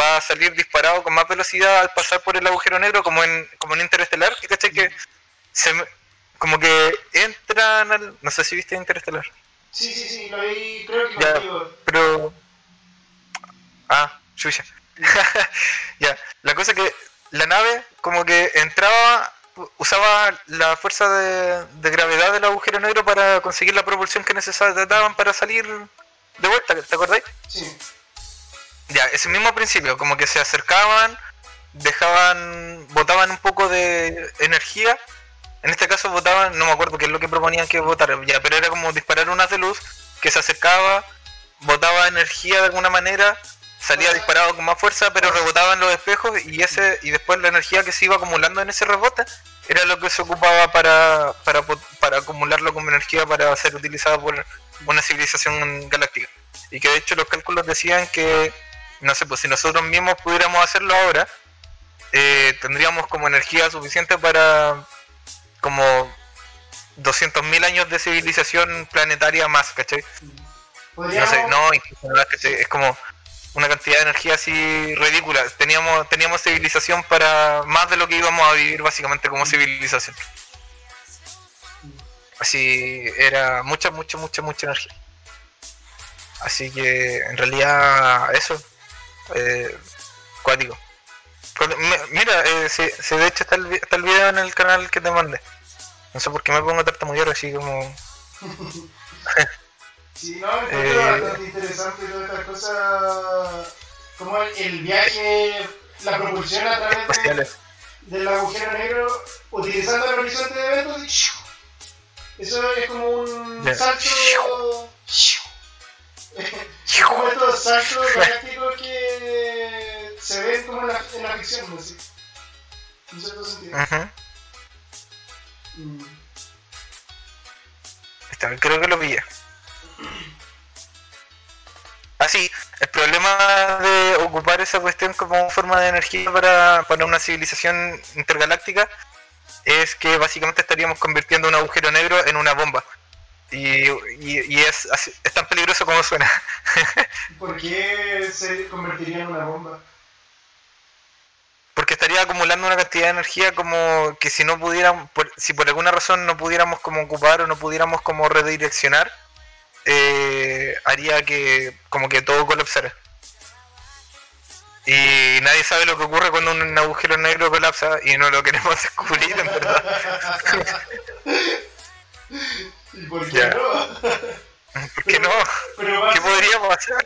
va a salir disparado con más velocidad al pasar por el agujero negro, como en, como en Interestelar, que ¿cachai? Que se, como que entran al... No sé si viste Interestelar.
Sí, sí, sí, lo vi, creo que
Ya, pero... Ah, chucha. ya, la cosa que la nave como que entraba, usaba la fuerza de, de gravedad del agujero negro para conseguir la propulsión que necesitaban para salir de vuelta, ¿te acordáis?
Sí,
Ya, ese mismo principio, como que se acercaban, dejaban, botaban un poco de energía. En este caso botaban, no me acuerdo qué es lo que proponían que votar, ya, pero era como disparar unas de luz que se acercaba, botaba energía de alguna manera, salía disparado con más fuerza, pero rebotaba en los espejos y ese y después la energía que se iba acumulando en ese rebote era lo que se ocupaba para, para, para acumularlo como energía para ser utilizado por una civilización galáctica. Y que de hecho los cálculos decían que, no sé, pues si nosotros mismos pudiéramos hacerlo ahora, eh, tendríamos como energía suficiente para como 200.000 años de civilización planetaria más, ¿cachai? No sé, no, es como una cantidad de energía así ridícula. Teníamos, teníamos civilización para más de lo que íbamos a vivir básicamente como civilización. Así era mucha, mucha, mucha, mucha energía. Así que en realidad eso, eh, cuático. Mira, eh, si, de hecho está el, está el video en el canal que te mandé. No sé por qué me pongo tartamudear así como...
Sí, no, me
Eh,
bastante interesante todas estas cosas, como el, el viaje, la propulsión a través de, del agujero negro, utilizando el horizonte de eventos. Eso es como un
Ya.
salto... Es como estos saltos galácticos que se ven como en la, en la ficción, no. En cierto sentido. Mm.
Creo que lo pillé. Así, el problema de ocupar esa cuestión como forma de energía para, para una civilización intergaláctica es que básicamente estaríamos convirtiendo un agujero negro en una bomba. Y, y- y es, así- es tan peligroso como suena.
¿Por qué se convertiría en una bomba?
Porque estaría acumulando una cantidad de energía como que si no pudiéramos, por- si por alguna razón no pudiéramos como ocupar o no pudiéramos como redireccionar, eh, haría que como que todo colapsara. Y nadie sabe lo que ocurre cuando un agujero negro colapsa y no lo queremos descubrir, en verdad.
¿Y por qué
Ya.
no?
¿Por qué no?
Pero, a
¿Qué podríamos hacer?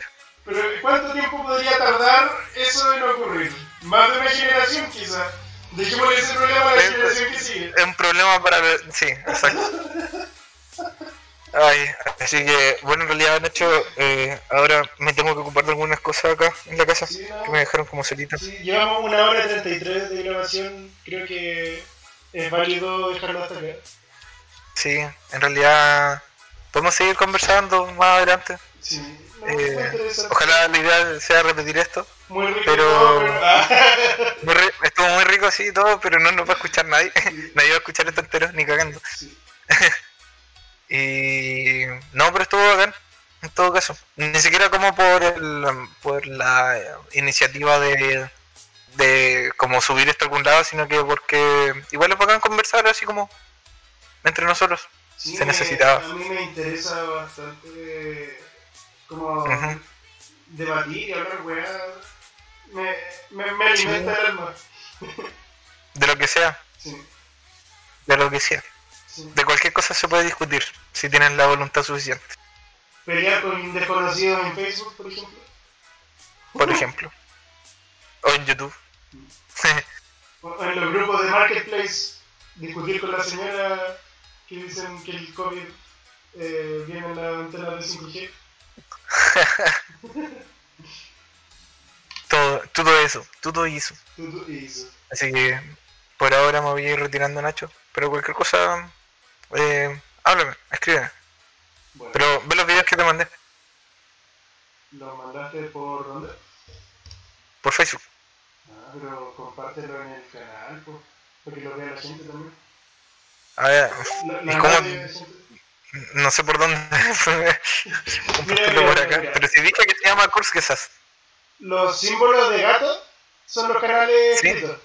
pero ¿cuánto tiempo podría tardar eso en ocurrir? Más de una generación quizá. Dejémosle ese problema a la
Eh,
generación que sigue.
Es un problema para... Sí, exacto. Ay, así que, bueno, en realidad, Nacho, eh, ahora me tengo que ocupar de algunas cosas acá en la casa
Sí, no.
que me dejaron como solita.
Sí, llevamos una hora y 33 de grabación. Creo que es válido dejarlo hasta acá.
Sí, en realidad podemos seguir conversando más adelante.
Sí, no,
Eh, ojalá la idea sea repetir esto.
Muy rico
pero-
todo, pero...
Muy ri- estuvo muy rico así y todo, pero no nos va a escuchar nadie. nadie va a escuchar esto entero, ni cagando. Y no, pero estuvo bacán, en todo caso. Ni siquiera como por el, por la eh, iniciativa de, de como subir esto a algún lado, sino que porque igual es bacán conversar así como entre nosotros.
Sí,
Se
me-
necesitaba.
A mí me interesa bastante como debatir y hablar weá. Me, me, me alimenta el alma.
De lo que sea,
Sí,
de lo que sea. De cualquier cosa se puede discutir, si tienes la voluntad suficiente,
Pelear con desconocidos en Facebook, por ejemplo.
por ejemplo. O en YouTube.
O en los grupos de Marketplace, discutir con la señora que dicen que el COVID eh, viene en la antena de 5G.
todo, todo eso, todo eso.
Y eso.
Así que por ahora me voy a ir retirando Nacho. Pero cualquier cosa, eh, háblame, escríbeme.
Bueno,
Pero ve los videos que te mandé.
¿Lo mandaste por dónde?
Por Facebook.
Ah, pero compártelo en el canal, po, porque lo vea la gente también.
A ver,
La,
¿y cómo? No sé por dónde.
Mira,
Compartirlo por acá.
mira.
Pero si dije que se llama Kurzgesagt.
Los símbolos de gato son los canales
Sí.
escritos.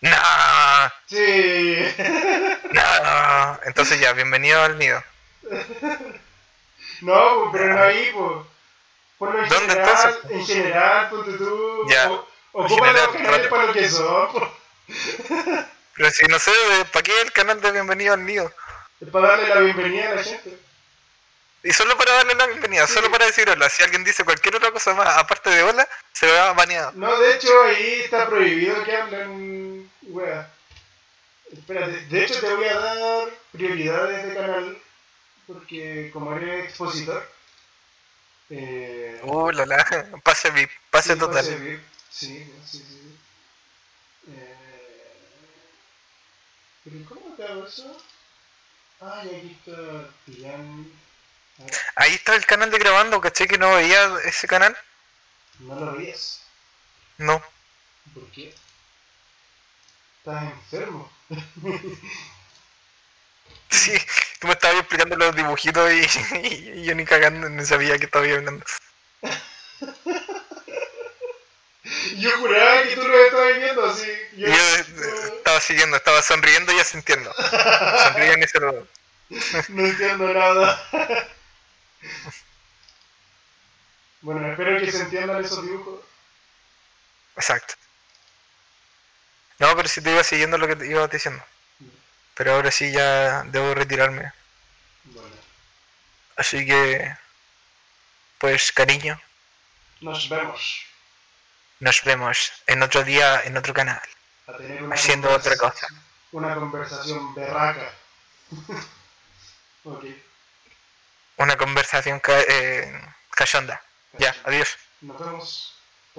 No,
Sí.
no. Entonces ya, bienvenido al nido.
No, pero no ahí, pues. Ponlo en
¿Dónde,
general,
entonces?
en general, ponte tú.
Ya,
o- Ocupa los canales para lo que son, pues.
Pero si no sé, ¿para qué el canal de bienvenido al nido?
Es para darle la bienvenida a la gente.
Y solo para darle la bienvenida, solo para decir hola. Si alguien dice cualquier otra cosa más aparte de hola, se va baneado.
No, de hecho, ahí está prohibido que hablen, wea. Espérate, de hecho te voy a dar prioridades de canal, porque como eres expositor, eh,
Uh, la la. Pase VIP, pase
sí,
total.
pase VIP. Sí, sí, sí. Eh, ¿Pero cómo te hago eso? Ah, y aquí está Tian.
Ahí está el canal de grabando, caché que no veía ese canal.
No lo veías.
No.
¿Por qué? Estás enfermo.
Sí, tú me estabas explicando los dibujitos y, y yo ni cagando ni sabía que estaba hablando.
Yo juraba que tú lo estabas viendo así.
Yo eh, estaba siguiendo, estaba sonriendo y asintiendo. Sonríen y saludan.
no entiendo nada. Bueno, espero que se entiendan esos dibujos.
Exacto. No, pero si te iba siguiendo lo que te iba diciendo. Pero ahora sí ya debo retirarme.
Bueno,
Así que, pues cariño,
nos vemos.
nos vemos en otro día, en otro canal. Haciendo otra cosa.
Una conversación berraca. ok,
Una conversación ca eh, cachonda. Ya, adiós.
nos vemos.